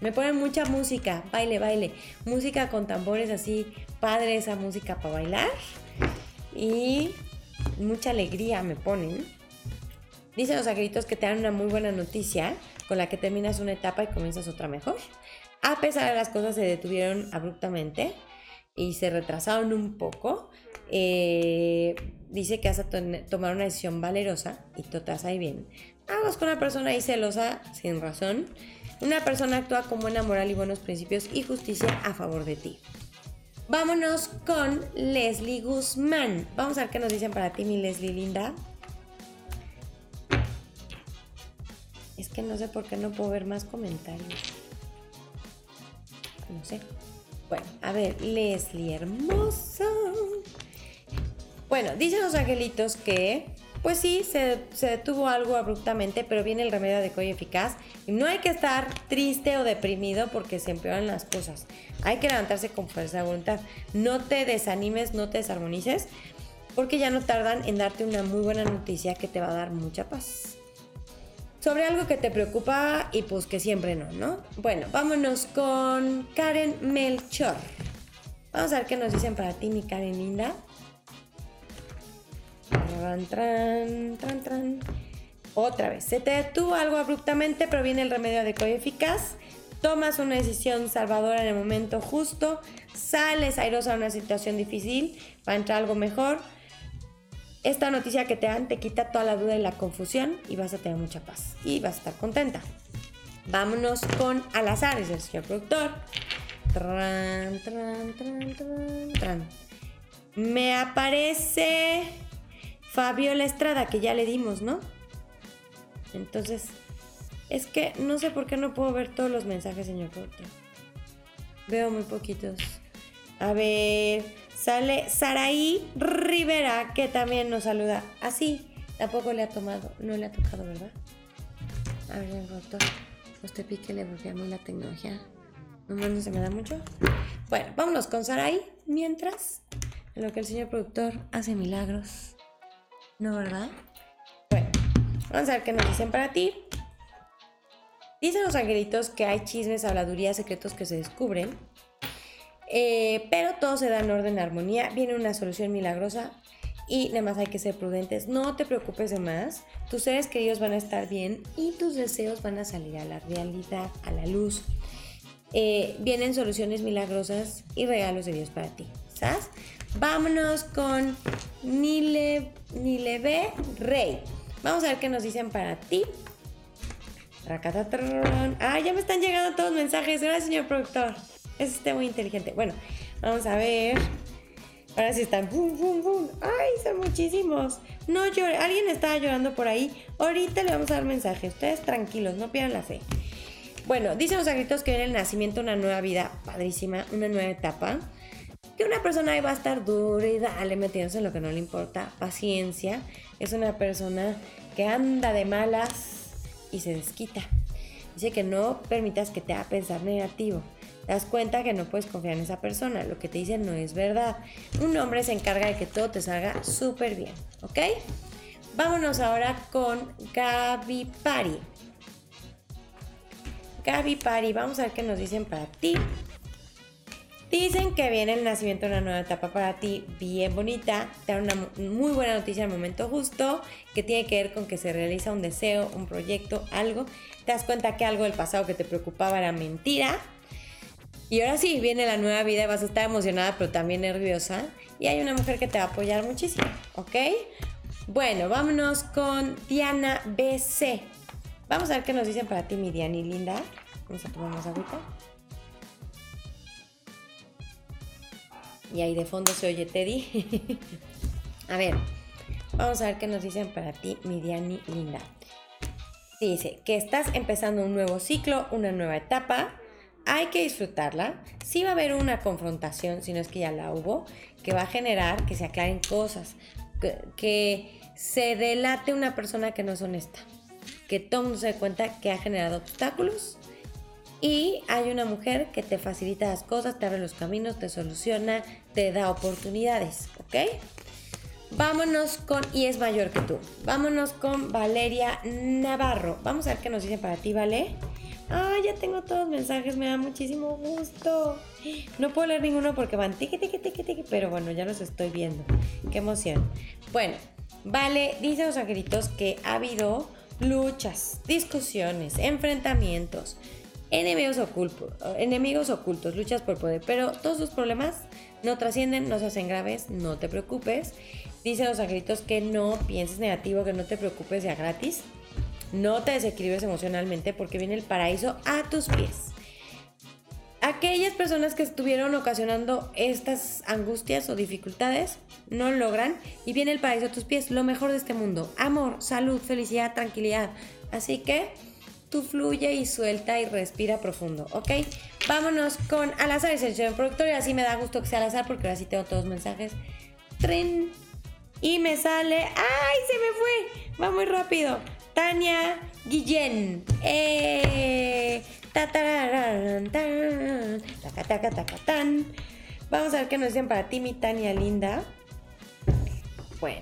Me ponen mucha música, baile, baile. Música con tambores así, padre esa música para bailar. Y mucha alegría me ponen. Dicen los agritos que te dan una muy buena noticia con la que terminas una etapa y comienzas otra mejor. A pesar de las cosas se detuvieron abruptamente y se retrasaron un poco, eh, dice que vas a tomar una decisión valerosa y tú estás ahí bien. Vamos con una persona ahí celosa sin razón. Una persona actúa con buena moral y buenos principios y justicia a favor de ti. Vámonos con Leslie Guzmán. Vamos a ver qué nos dicen para ti, mi Leslie linda. Es que no sé por qué no puedo ver más comentarios. No sé. Bueno, a ver, Leslie hermoso. Bueno, dicen los angelitos que pues sí, se, detuvo algo abruptamente, pero viene el remedio de y eficaz. Y no hay que estar triste o deprimido porque se empeoran las cosas. Hay que levantarse con fuerza de voluntad. No te desanimes, no te desarmonices, porque ya no tardan en darte una muy buena noticia que te va a dar mucha paz. sobre algo que te preocupa y pues que siempre no, ¿no? Bueno, vámonos con Karen Melchor. Vamos a ver qué nos dicen para ti, mi Karen linda. Otra vez, se te detuvo algo abruptamente, pero viene el remedio adecuado eficaz. Tomas una decisión salvadora en el momento justo, sales airosa de una situación difícil para entrar algo mejor. Esta noticia que te dan te quita toda la duda y la confusión y vas a tener mucha paz y vas a estar contenta. Vámonos con al azar, es el señor productor. Tran, tran, tran, tran. Me aparece Fabiola Estrada, que ya le dimos, ¿no? Entonces, es que no sé por qué no puedo ver todos los mensajes, señor productor. Veo muy poquitos. A ver, sale Saraí Rivera, que también nos saluda. Así, tampoco le ha tomado, no le ha tocado, ¿verdad? A ver, señor usted píquele porque a mí la tecnología nomás no se me da mucho. Bueno, vámonos con Saraí, mientras, en lo que el señor productor hace milagros. ¿No, verdad? Bueno, vamos a ver qué nos dicen para ti. Dicen los angelitos que hay chismes, habladurías, secretos que se descubren, eh, pero todo se da en orden, armonía. Viene una solución milagrosa y nada más hay que ser prudentes. No te preocupes de más. Tus seres queridos van a estar bien y tus deseos van a salir a la realidad, a la luz. Eh, vienen soluciones milagrosas y regalos de Dios para ti. ¿Sabes? Vámonos con Nile, Nilebe Rey. Vamos a ver qué nos dicen para ti. Ah, ya me están llegando todos los mensajes. Gracias, señor productor. Es usted muy inteligente. Bueno, vamos a ver. Ahora sí están. Ay, son muchísimos. No llore. Alguien estaba llorando por ahí. Ahorita le vamos a dar mensaje. Ustedes tranquilos, no pierdan la fe. Bueno, dicen los agritos que viene el nacimiento una nueva vida padrísima, una nueva etapa. Que una persona ahí va a estar dura y dale metiéndose en lo que no le importa. Paciencia. Es una persona que anda de malas y se desquita. Dice que no permitas que te haga pensar negativo. Das cuenta que no puedes confiar en esa persona. Lo que te dicen no es verdad. Un hombre se encarga de que todo te salga súper bien. ¿Ok? Vámonos ahora con Gaby Pari. Gaby Pari, vamos a ver qué nos dicen para ti. Dicen que viene el nacimiento de una nueva etapa para ti, bien bonita. Te da una muy buena noticia al momento justo, que tiene que ver con que se realiza un deseo, un proyecto, algo. Te das cuenta que algo del pasado que te preocupaba era mentira. Y ahora sí, viene la nueva vida y vas a estar emocionada, pero también nerviosa. Y hay una mujer que te va a apoyar muchísimo, ¿ok? Bueno, vámonos con Diana BC. Vamos a ver qué nos dicen para ti, mi Diana y linda. Vamos a tomar más agüita. Y ahí de fondo se oye Teddy. a ver, vamos a ver qué nos dicen para ti, mi Diani linda. Dice que estás empezando un nuevo ciclo, una nueva etapa. Hay que disfrutarla. Sí va a haber una confrontación, si no es que ya la hubo, que va a generar que se aclaren cosas, que, se delate una persona que no es honesta, que todo mundo se dé cuenta que ha generado obstáculos y hay una mujer que te facilita las cosas, te abre los caminos, te soluciona, te da oportunidades, ¿ok? Vámonos con, y es mayor que tú, vámonos con Valeria Navarro. Vamos a ver qué nos dicen para ti, ¿vale? Ah, ya tengo todos los mensajes, me da muchísimo gusto. No puedo leer ninguno porque van tiqui, tiqui, tiqui, tiqui, pero bueno, ya los estoy viendo. Qué emoción. Bueno, vale, dice los angelitos que ha habido luchas, discusiones, enfrentamientos, enemigos ocultos, enemigos ocultos, luchas por poder, pero todos sus problemas no trascienden, no se hacen graves, no te preocupes. Dicen los angelitos que no pienses negativo, que no te preocupes ya gratis, no te desequilibres emocionalmente porque viene el paraíso a tus pies. Aquellas personas que estuvieron ocasionando estas angustias o dificultades no logran y viene el paraíso a tus pies, lo mejor de este mundo, amor, salud, felicidad, tranquilidad. Así que fluye y suelta y respira profundo, ¿ok? Vámonos con al azar y selección productor y así me da gusto que sea al azar porque ahora sí tengo todos los mensajes. Tren. Y me sale. ¡Ay, se me fue! Va muy rápido. Tania Guillén. ¡Eh! Vamos a ver qué nos dicen para ti, mi Tania linda. Bueno,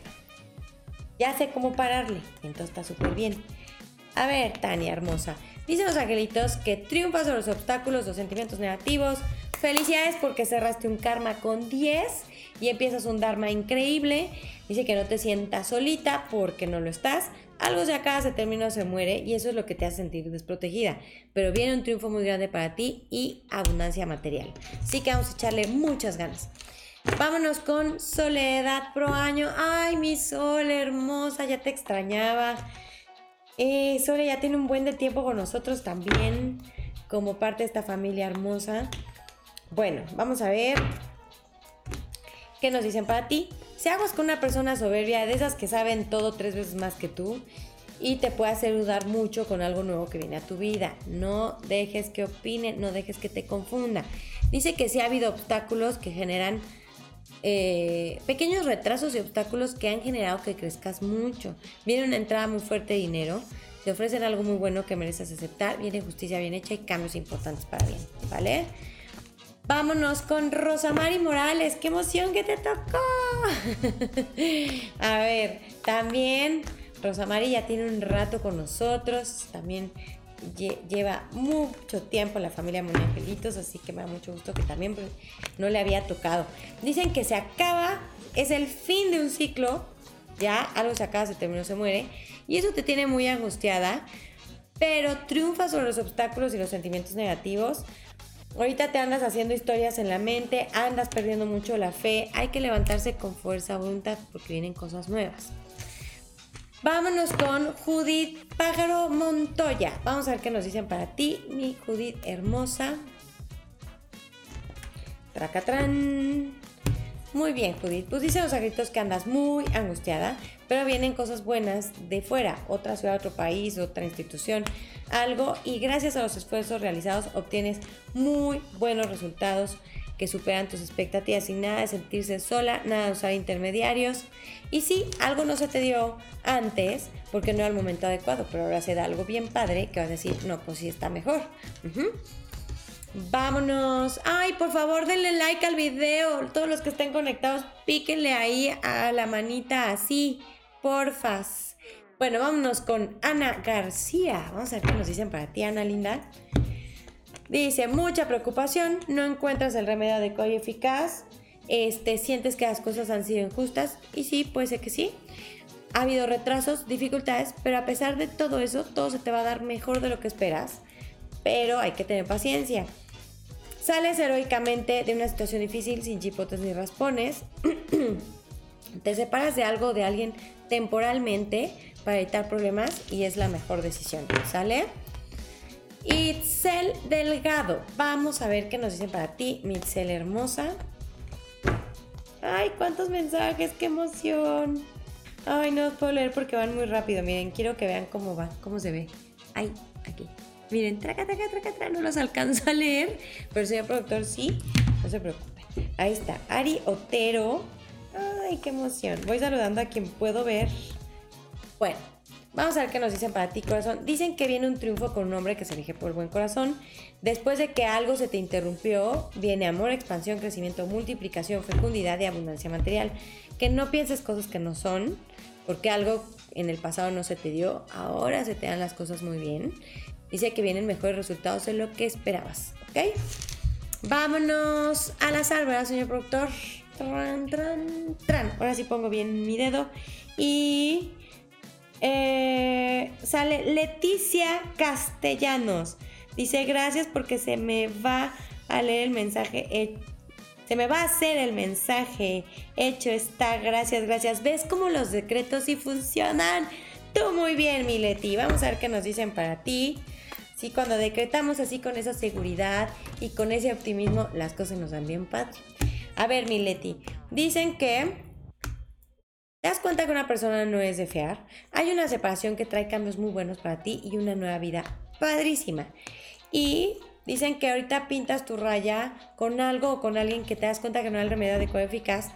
ya sé cómo pararle, entonces está súper bien. A ver, Tania, hermosa. Dicen los angelitos que triunfas sobre los obstáculos, los sentimientos negativos. Felicidades porque cerraste un karma con 10 y empiezas un dharma increíble. Dice que no te sientas solita porque no lo estás. Algo se acaba, se termina o se muere y eso es lo que te hace sentir desprotegida. Pero viene un triunfo muy grande para ti y abundancia material. Así que vamos a echarle muchas ganas. Vámonos con Soledad Pro Año. Ay, mi Sol hermosa, ya te extrañaba. Eh, Sole ya tiene un buen de tiempo con nosotros también, como parte de esta familia hermosa. Bueno, vamos a ver qué nos dicen para ti. Si hagas con una persona soberbia, de esas que saben todo tres veces más que tú, y te puede hacer dudar mucho con algo nuevo que viene a tu vida. No dejes que opine, no dejes que te confunda. Dice que sí ha habido obstáculos que generan eh, pequeños retrasos y obstáculos que han generado que crezcas mucho. Viene una entrada muy fuerte de dinero, te ofrecen algo muy bueno que mereces aceptar, viene justicia bien hecha y cambios importantes para bien, ¿vale? Vámonos con Rosa Mari Morales, qué emoción que te tocó. A ver, también Rosa Mari ya tiene un rato con nosotros, también lleva mucho tiempo la familia Angelitos, así que me da mucho gusto que también pues, no le había tocado. Dicen que se acaba, es el fin de un ciclo, ya algo se acaba, se terminó, se muere, y eso te tiene muy angustiada, pero triunfa sobre los obstáculos y los sentimientos negativos. Ahorita te andas haciendo historias en la mente, andas perdiendo mucho la fe, hay que levantarse con fuerza, voluntad, porque vienen cosas nuevas. Vámonos con Judith Pájaro Montoya. Vamos a ver qué nos dicen para ti, mi Judith hermosa. Tracatrán. Muy bien, Judith. Pues dicen los agritos que andas muy angustiada, pero vienen cosas buenas de fuera, otra ciudad, otro país, otra institución, algo, y gracias a los esfuerzos realizados obtienes muy buenos resultados que superan tus expectativas sin nada de sentirse sola, nada de usar intermediarios. Y si algo no se te dio antes, porque no era el momento adecuado, pero ahora se da algo bien padre, que vas a decir, no, pues sí está mejor. Vámonos. Ay, por favor, denle like al video. Todos los que estén conectados, píquenle ahí a la manita así, porfas. Bueno, vámonos con Ana García. Vamos a ver qué nos dicen para ti, Ana Linda. Dice, mucha preocupación, no encuentras el remedio adecuado y eficaz, este, sientes que las cosas han sido injustas y sí, puede ser que sí. Ha habido retrasos, dificultades, pero a pesar de todo eso, todo se te va a dar mejor de lo que esperas, pero hay que tener paciencia. Sales heroicamente de una situación difícil sin chipotes ni raspones. te separas de algo de alguien temporalmente para evitar problemas y es la mejor decisión. ¿Sale? Itzel Delgado. Vamos a ver qué nos dicen para ti, Itzel hermosa. Ay, cuántos mensajes, qué emoción. Ay, no los puedo leer porque van muy rápido. Miren, quiero que vean cómo va, cómo se ve. Ay, aquí. Miren, traca, traca, traca, traca. No los alcanzo a leer, pero señor productor sí. No se preocupe. Ahí está. Ari Otero. Ay, qué emoción. Voy saludando a quien puedo ver. Bueno, Vamos a ver qué nos dicen para ti, corazón. Dicen que viene un triunfo con un hombre que se elige por buen corazón. Después de que algo se te interrumpió, viene amor, expansión, crecimiento, multiplicación, fecundidad y abundancia material. Que no pienses cosas que no son, porque algo en el pasado no se te dio, ahora se te dan las cosas muy bien. Dice que vienen mejores resultados de lo que esperabas, ¿ok? Vámonos al azar, ¿verdad, señor productor? Tran, tran, tran. Ahora sí pongo bien mi dedo y eh, sale Leticia Castellanos. Dice, gracias porque se me va a leer el mensaje. se me va a hacer el mensaje. Hecho está. Gracias, gracias. ¿Ves cómo los decretos sí funcionan? Tú muy bien, mi Leti. Vamos a ver qué nos dicen para ti. Sí, cuando decretamos así con esa seguridad y con ese optimismo, las cosas nos dan bien padre. A ver, mi Leti. Dicen que ¿Te das cuenta que una persona no es de fiar? Hay una separación que trae cambios muy buenos para ti y una nueva vida padrísima. Y dicen que ahorita pintas tu raya con algo o con alguien que te das cuenta que no el remedio adecuado eficaz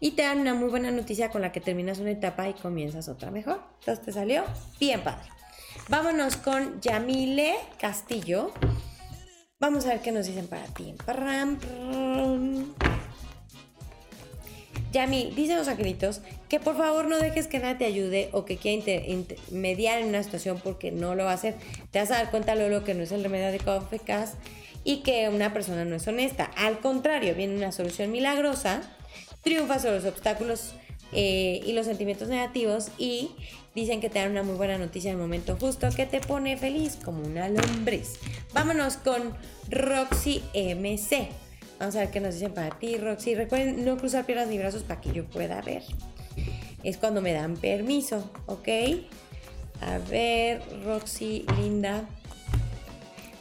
y te dan una muy buena noticia con la que terminas una etapa y comienzas otra mejor. Entonces te salió bien padre. Vámonos con Yamile Castillo. Vamos a ver qué nos dicen para ti. Yami, dicen los angelitos que por favor no dejes que nadie te ayude o que quiera mediar en una situación porque no lo va a hacer. Te vas a dar cuenta luego que no es el remedio de eficaz y que una persona no es honesta. Al contrario, viene una solución milagrosa, triunfa sobre los obstáculos eh, y los sentimientos negativos y dicen que te dan una muy buena noticia en el momento justo que te pone feliz como una lombriz. Vámonos con Roxy MC. Vamos a ver qué nos dicen para ti, Roxy. Recuerden no cruzar piernas ni brazos para que yo pueda ver. Es cuando me dan permiso, ¿ok? A ver, Roxy, linda.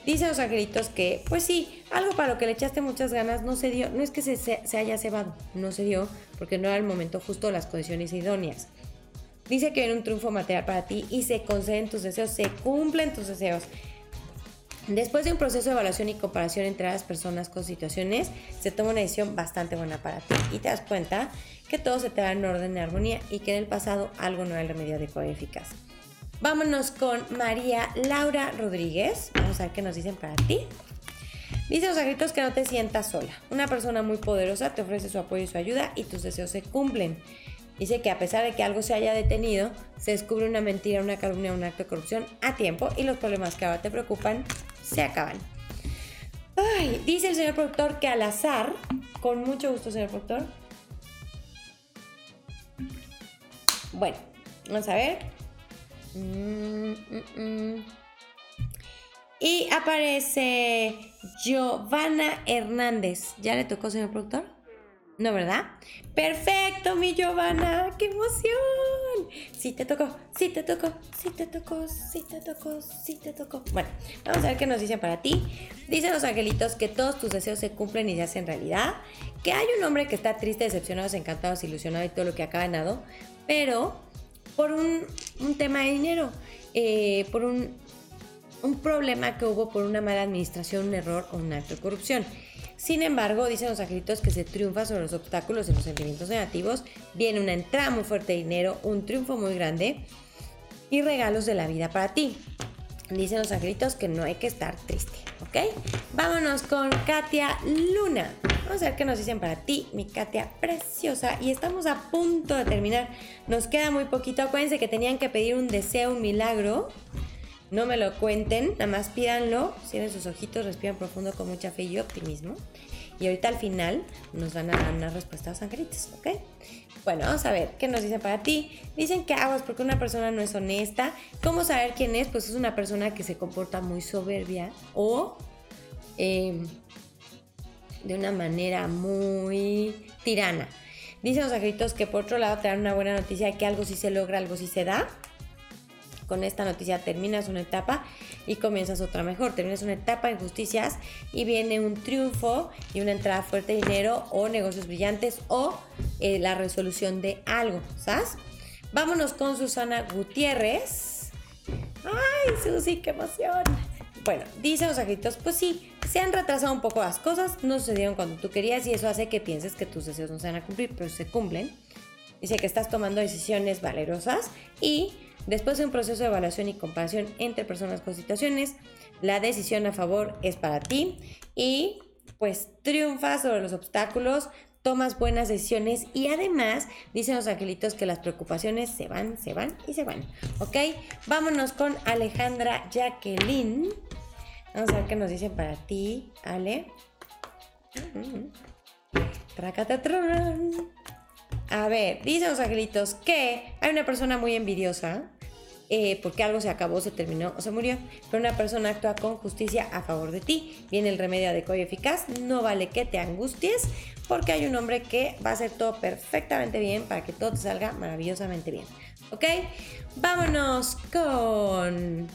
Dicen los angelitos que, pues sí, algo para lo que le echaste muchas ganas no se dio. No es que se, se haya cebado, no se dio porque no era el momento justo las condiciones idóneas. Dice que viene un triunfo material para ti y se conceden tus deseos, se cumplen tus deseos. Después de un proceso de evaluación y comparación entre las personas con situaciones, se toma una decisión bastante buena para ti y te das cuenta que todo se te va en orden y armonía y que en el pasado algo no era el remedio adecuado y eficaz. Vámonos con María Laura Rodríguez. Vamos a ver qué nos dicen para ti. Dice los agritos que no te sientas sola. Una persona muy poderosa te ofrece su apoyo y su ayuda y tus deseos se cumplen. Dice que a pesar de que algo se haya detenido, se descubre una mentira, una calumnia, un acto de corrupción a tiempo y los problemas que ahora te preocupan se acaban. Dice el señor productor que al azar, con mucho gusto, señor productor. Bueno, vamos a ver. Mm, mm, mm. Y aparece Giovanna Hernández. ¿Ya le tocó, señor productor? No, ¿verdad? Perfecto, mi Giovanna, qué emoción. Sí te tocó, sí te tocó, sí te tocó, sí te tocó, sí te tocó. Bueno, vamos a ver qué nos dicen para ti. Dicen los angelitos que todos tus deseos se cumplen y se hacen realidad. Que hay un hombre que está triste, decepcionado, desencantado, desilusionado y todo lo que ha ganado. Pero por un, tema de dinero, eh, por un, un problema que hubo por una mala administración, un error o un acto de corrupción. Sin embargo, dicen los angelitos que se triunfa sobre los obstáculos y los sentimientos negativos, viene una entrada muy fuerte de dinero, un triunfo muy grande y regalos de la vida para ti. Dicen los angelitos que no hay que estar triste, ¿ok? Vámonos con Katia Luna. Vamos a ver qué nos dicen para ti, mi Katia preciosa. Y estamos a punto de terminar. Nos queda muy poquito. Acuérdense que tenían que pedir un deseo, un milagro. No me lo cuenten, nada más pídanlo, cierren sus ojitos, respiran profundo con mucha fe y optimismo. Y ahorita al final nos van a dar una respuesta a los angelitos, ¿ok? Bueno, vamos a ver qué nos dicen para ti. Dicen que aguas porque una persona no es honesta. ¿Cómo saber quién es? Pues es una persona que se comporta muy soberbia o em, de una manera muy tirana. Dicen los angelitos que por otro lado te dan una buena noticia que algo sí se logra, algo sí se da con esta noticia terminas una etapa y comienzas otra mejor. Terminas una etapa de injusticias y viene un triunfo y una entrada fuerte de dinero o negocios brillantes o eh, la resolución de algo, ¿sabes? Vámonos con Susana Gutiérrez. ¡Ay, Susi, qué emoción! Bueno, dicen los agritos, pues sí, se han retrasado un poco las cosas, no sucedieron cuando tú querías y eso hace que pienses que tus deseos no se van a cumplir, pero se cumplen. Dice que estás tomando decisiones valerosas y Después de un proceso de evaluación y comparación entre personas con situaciones, la decisión a favor es para ti y pues triunfas sobre los obstáculos, tomas buenas decisiones y además dicen los angelitos que las preocupaciones se van, se van y se van. ¿Ok? Vámonos con Alejandra Jacqueline. Vamos a ver qué nos dicen para ti, Ale. A ver, dicen los angelitos que hay una persona muy envidiosa eh, porque algo se acabó, se terminó o se murió, pero una persona actúa con justicia a favor de ti. Viene el remedio adecuado y eficaz, no vale que te angusties, porque hay un hombre que va a hacer todo perfectamente bien para que todo te salga maravillosamente bien. ¿Ok? Vámonos con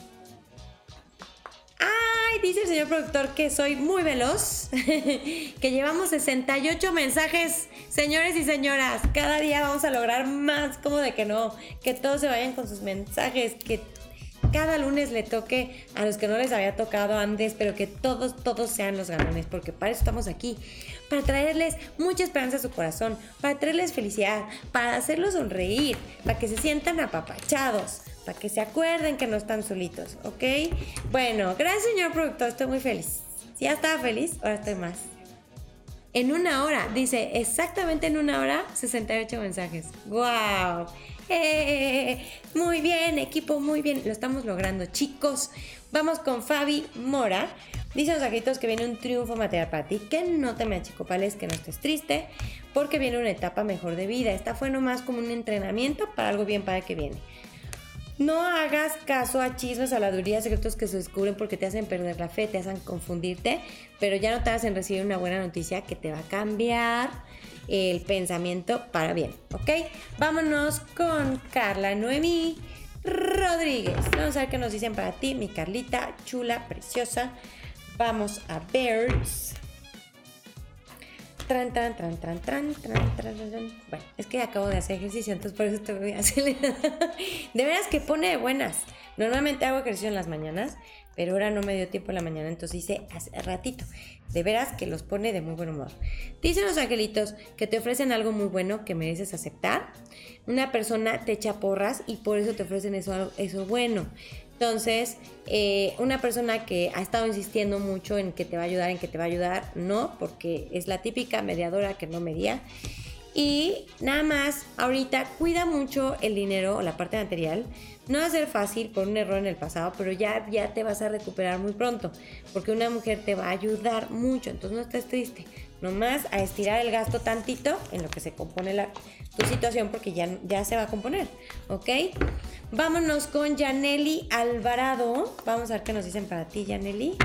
Ay, dice el señor productor que soy muy veloz, que llevamos 68 mensajes, señores y señoras. Cada día vamos a lograr más, como de que no, que todos se vayan con sus mensajes, que cada lunes le toque a los que no les había tocado antes, pero que todos, todos sean los ganones, porque para eso estamos aquí, para traerles mucha esperanza a su corazón, para traerles felicidad, para hacerlos sonreír, para que se sientan apapachados, para que se acuerden que no están solitos, ¿ok? Bueno, gracias señor productor, estoy muy feliz. Si ya estaba feliz, ahora estoy más. En una hora, dice exactamente en una hora, 68 mensajes. ¡Wow! ¡Eh! Muy bien, equipo, muy bien. Lo estamos logrando, chicos. Vamos con Fabi Mora. Dice los ajitos que viene un triunfo material para ti, que no te me achicopales, que no estés triste, porque viene una etapa mejor de vida. Esta fue nomás como un entrenamiento para algo bien para que viene. No hagas caso a chismes, la secretos que se descubren porque te hacen perder la fe, te hacen confundirte, pero ya no te hacen recibir una buena noticia que te va a cambiar el pensamiento para bien, ¿ok? Vámonos con Carla Noemí Rodríguez. Vamos a ver qué nos dicen para ti, mi Carlita, chula, preciosa. Vamos a Birds. Tran, tran, tran, tran, tran, tran, tran, Bueno, es que acabo de hacer ejercicio, entonces por eso te voy a acelerar. De veras que pone buenas. Normalmente hago ejercicio en las mañanas, pero ahora no me dio tiempo en la mañana, entonces hice hace ratito. De veras que los pone de muy buen humor. Dicen los angelitos que te ofrecen algo muy bueno que mereces aceptar. Una persona te echa porras y por eso te ofrecen eso, eso bueno. Entonces, eh, una persona que ha estado insistiendo mucho en que te va a ayudar, en que te va a ayudar, no, porque es la típica mediadora que no medía. Y nada más, ahorita cuida mucho el dinero o la parte material. No va a ser fácil por un error en el pasado, pero ya, ya te vas a recuperar muy pronto, porque una mujer te va a ayudar mucho, entonces no estés triste. Nomás a estirar el gasto tantito en lo que se compone la, tu situación, porque ya, ya se va a componer, ¿ok? Vámonos con Yaneli Alvarado. Vamos a ver qué nos dicen para ti, Yaneli.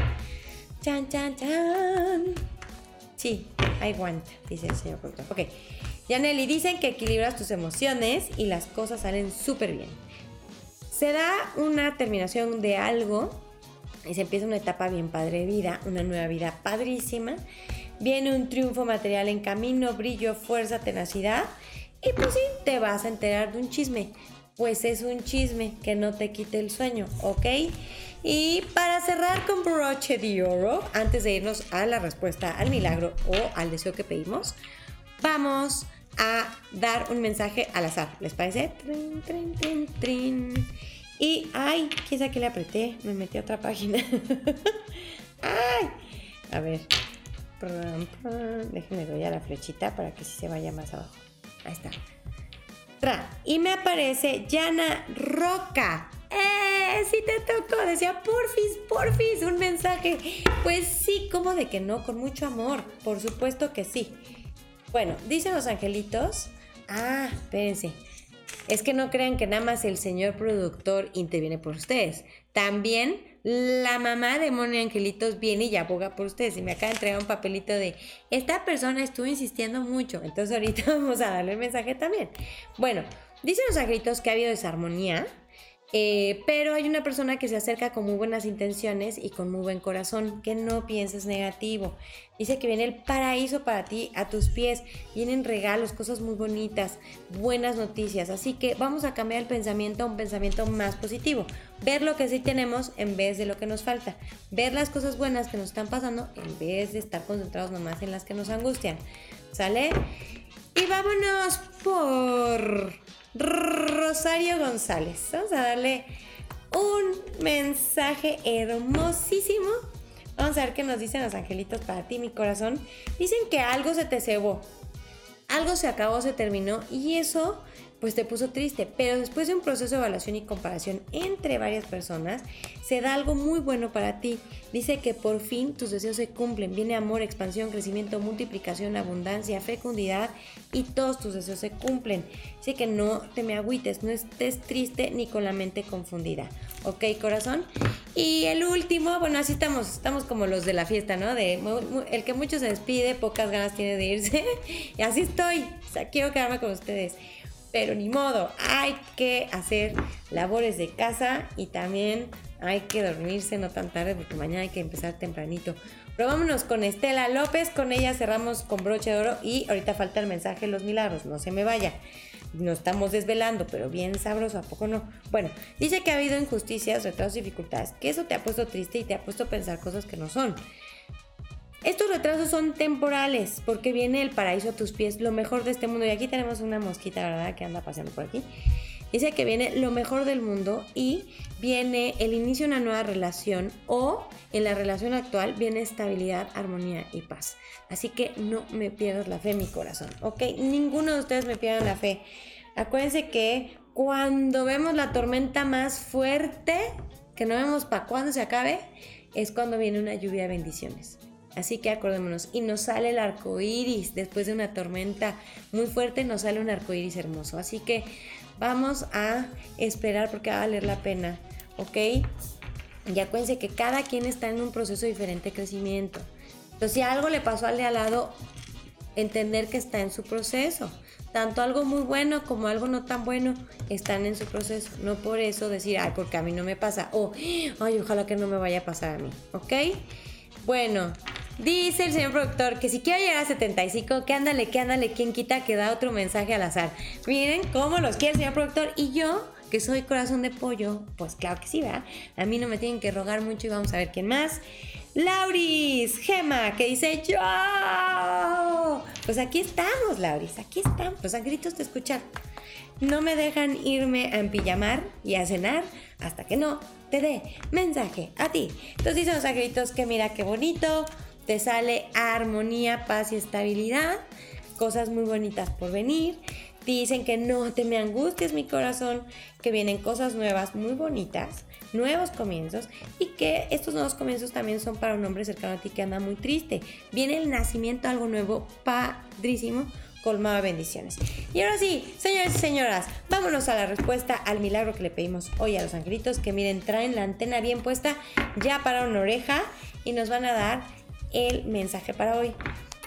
Chan, chan, chan. Sí, want, dice el señor productor. Ok. Yaneli, dicen que equilibras tus emociones y las cosas salen súper bien. Se da una terminación de algo y se empieza una etapa bien padre de vida, una nueva vida padrísima. Viene un triunfo material en camino, brillo, fuerza, tenacidad. Y pues sí, te vas a enterar de un chisme pues es un chisme que no te quite el sueño, ¿ok? Y para cerrar con broche de oro, antes de irnos a la respuesta al milagro o al deseo que pedimos, vamos a dar un mensaje al azar. ¿Les parece? Trin, trin, trin, trin. Y, ay, ¿quién sabe que le apreté? Me metí a otra página. ay, a ver. Déjenme doy a la flechita para que sí se vaya más abajo. Ahí está. Y me aparece Yana Roca. ¡Eh! Sí te tocó. Decía, porfis, porfis, un mensaje. Pues sí, ¿cómo de que no? Con mucho amor. Por supuesto que sí. Bueno, dicen los angelitos. Ah, espérense. Es que no crean que nada más el señor productor interviene por ustedes. También la mamá de Moni Angelitos viene y aboga por ustedes. Y me acaba de entregar un papelito de, esta persona estuvo insistiendo mucho. Entonces ahorita vamos a darle el mensaje también. Bueno, dicen los angelitos que ha habido desarmonía eh, pero hay una persona que se acerca con muy buenas intenciones y con muy buen corazón, que no pienses negativo. Dice que viene el paraíso para ti a tus pies, vienen regalos, cosas muy bonitas, buenas noticias. Así que vamos a cambiar el pensamiento a un pensamiento más positivo. Ver lo que sí tenemos en vez de lo que nos falta. Ver las cosas buenas que nos están pasando en vez de estar concentrados nomás en las que nos angustian. ¿Sale? Y vámonos por Rosario González. Vamos a darle un mensaje hermosísimo. Vamos a ver qué nos dicen los angelitos para ti, mi corazón. Dicen que algo se te cebó, algo se acabó, se terminó y eso pues te puso triste, pero después de un proceso de evaluación y comparación entre varias personas, se da algo muy bueno para ti. Dice que por fin tus deseos se cumplen, viene amor, expansión, crecimiento, multiplicación, abundancia, fecundidad y todos tus deseos se cumplen. Dice que no te me agüites, no estés triste ni con la mente confundida. ¿Ok, corazón? Y el último, bueno, así estamos, estamos como los de la fiesta, ¿no? De el que mucho se despide, pocas ganas tiene de irse. y así estoy. Quiero quedarme con ustedes pero ni modo, hay que hacer labores de casa y también hay que dormirse no tan tarde porque mañana hay que empezar tempranito. Pero vámonos con Estela López, con ella cerramos con broche de oro y ahorita falta el mensaje de los milagros, no se me vaya. Nos estamos desvelando, pero bien sabroso, ¿a poco no? Bueno, dice que ha habido injusticias, retrasos dificultades, que eso te ha puesto triste y te ha puesto a pensar cosas que no son. Estos retrasos son temporales porque viene el paraíso a tus pies, lo mejor de este mundo. Y aquí tenemos una mosquita, ¿verdad? Que anda paseando por aquí. Dice que viene lo mejor del mundo y viene el inicio de una nueva relación o en la relación actual viene estabilidad, armonía y paz. Así que no me pierdas la fe, mi corazón, ¿ok? Ninguno de ustedes me pierdan la fe. Acuérdense que cuando vemos la tormenta más fuerte, que no vemos para cuándo se acabe, es cuando viene una lluvia de bendiciones. Así que acordémonos, y nos sale el arco iris después de una tormenta muy fuerte, nos sale un arco iris hermoso. Así que vamos a esperar porque va a valer la pena, ¿ok? Y acuérdense que cada quien está en un proceso diferente de crecimiento. Entonces, si algo le pasó al de al lado, entender que está en su proceso. Tanto algo muy bueno como algo no tan bueno están en su proceso. No por eso decir, ay, porque a mí no me pasa. O, ay, ojalá que no me vaya a pasar a mí. ¿Ok? Bueno, dice el señor productor que si quiero llegar a 75, que ándale, que ándale, quien quita que da otro mensaje al azar. Miren cómo los quiere el señor productor. Y yo, que soy corazón de pollo, pues claro que sí, ¿verdad? A mí no me tienen que rogar mucho y vamos a ver quién más. Lauris, Gema, que dice yo. Pues aquí estamos, Lauris, aquí estamos. Los angritos te escuchan. No me dejan irme a empillamar y a cenar hasta que no te dé mensaje a ti. Entonces dicen los angritos que mira qué bonito, te sale armonía, paz y estabilidad, cosas muy bonitas por venir. Dicen que no te me angusties mi corazón, que vienen cosas nuevas muy bonitas nuevos comienzos y que estos nuevos comienzos también son para un hombre cercano a ti que anda muy triste. Viene el nacimiento algo nuevo, padrísimo, colmado de bendiciones. Y ahora sí, señores y señoras, vámonos a la respuesta al milagro que le pedimos hoy a los angelitos, que miren, traen la antena bien puesta, ya para una oreja y nos van a dar el mensaje para hoy.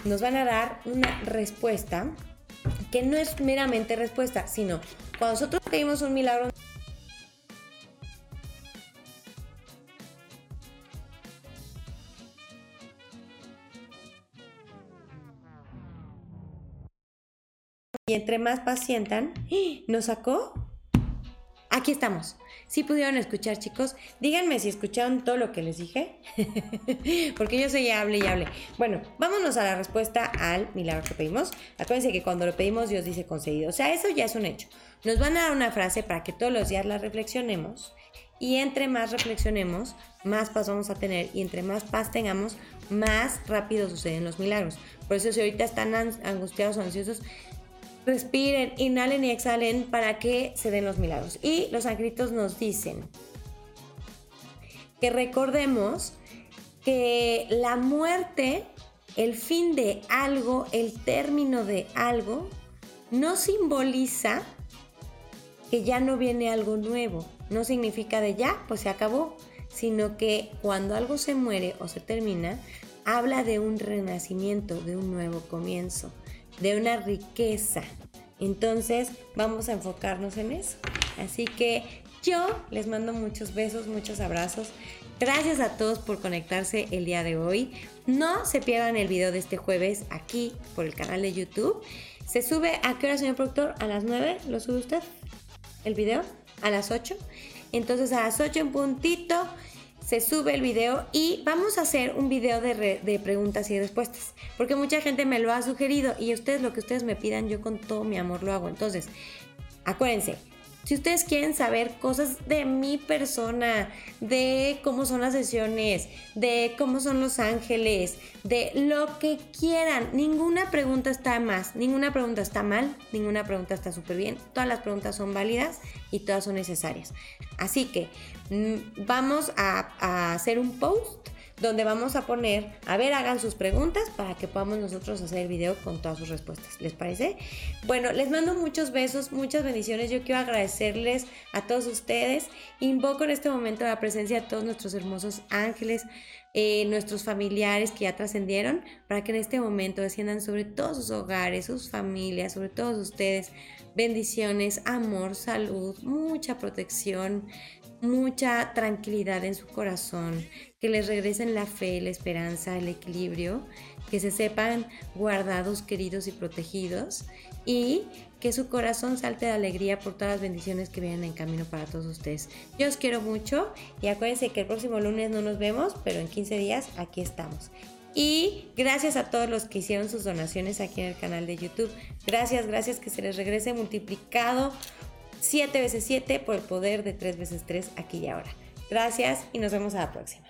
Nos van a dar una respuesta que no es meramente respuesta, sino cuando nosotros pedimos un milagro Y entre más pacientan, ¡Ah! ¿nos sacó? Aquí estamos. Si pudieron escuchar, chicos, díganme si escucharon todo lo que les dije, porque yo soy hable y hable. Bueno, vámonos a la respuesta al milagro que pedimos. Acuérdense que cuando lo pedimos, Dios dice concedido. O sea, eso ya es un hecho. Nos van a dar una frase para que todos los días la reflexionemos. Y entre más reflexionemos, más paz vamos a tener. Y entre más paz tengamos, más rápido suceden los milagros. Por eso si ahorita están angustiados o ansiosos, respiren, inhalen y exhalen para que se den los milagros. Y los angelitos nos dicen que recordemos que la muerte, el fin de algo, el término de algo, no simboliza que ya no viene algo nuevo. No significa de ya, pues se acabó, sino que cuando algo se muere o se termina, habla de un renacimiento, de un nuevo comienzo de una riqueza. Entonces vamos a enfocarnos en eso. Así que yo les mando muchos besos, muchos abrazos. Gracias a todos por conectarse el día de hoy. No se pierdan el video de este jueves aquí por el canal de YouTube. Se sube a qué hora, señor productor? A las 9 lo sube usted. El video a las 8. Entonces a las 8 en puntito se sube el video y vamos a hacer un video de, de, preguntas y respuestas, porque mucha gente me lo ha sugerido y ustedes lo que ustedes me pidan, yo con todo mi amor lo hago. Entonces, acuérdense, si ustedes quieren saber cosas de mi persona, de cómo son las sesiones, de cómo son los ángeles, de lo que quieran, ninguna pregunta está más, ninguna pregunta está mal, ninguna pregunta está súper bien. Todas las preguntas son válidas y todas son necesarias. Así que mm, vamos a, a hacer un post donde vamos a poner, a ver, hagan sus preguntas para que podamos nosotros hacer el video con todas sus respuestas. ¿Les parece? Bueno, les mando muchos besos, muchas bendiciones. Yo quiero agradecerles a todos ustedes. Invoco en este momento la presencia de todos nuestros hermosos ángeles, eh, nuestros familiares que ya trascendieron, para que en este momento desciendan sobre todos sus hogares, sus familias, sobre todos ustedes. Bendiciones, amor, salud, mucha protección, mucha tranquilidad en su corazón, que les regresen la fe, la esperanza, el equilibrio, que se sepan guardados, queridos y protegidos y que su corazón salte de alegría por todas las bendiciones que vienen en camino para todos ustedes. Yo os quiero mucho y acuérdense que el próximo lunes no nos vemos, pero en 15 días aquí estamos. Y gracias a todos los que hicieron sus donaciones aquí en el canal de YouTube. Gracias, gracias que se les regrese multiplicado 7 veces 7 por el poder de 3 veces 3 aquí y ahora. Gracias y nos vemos a la próxima.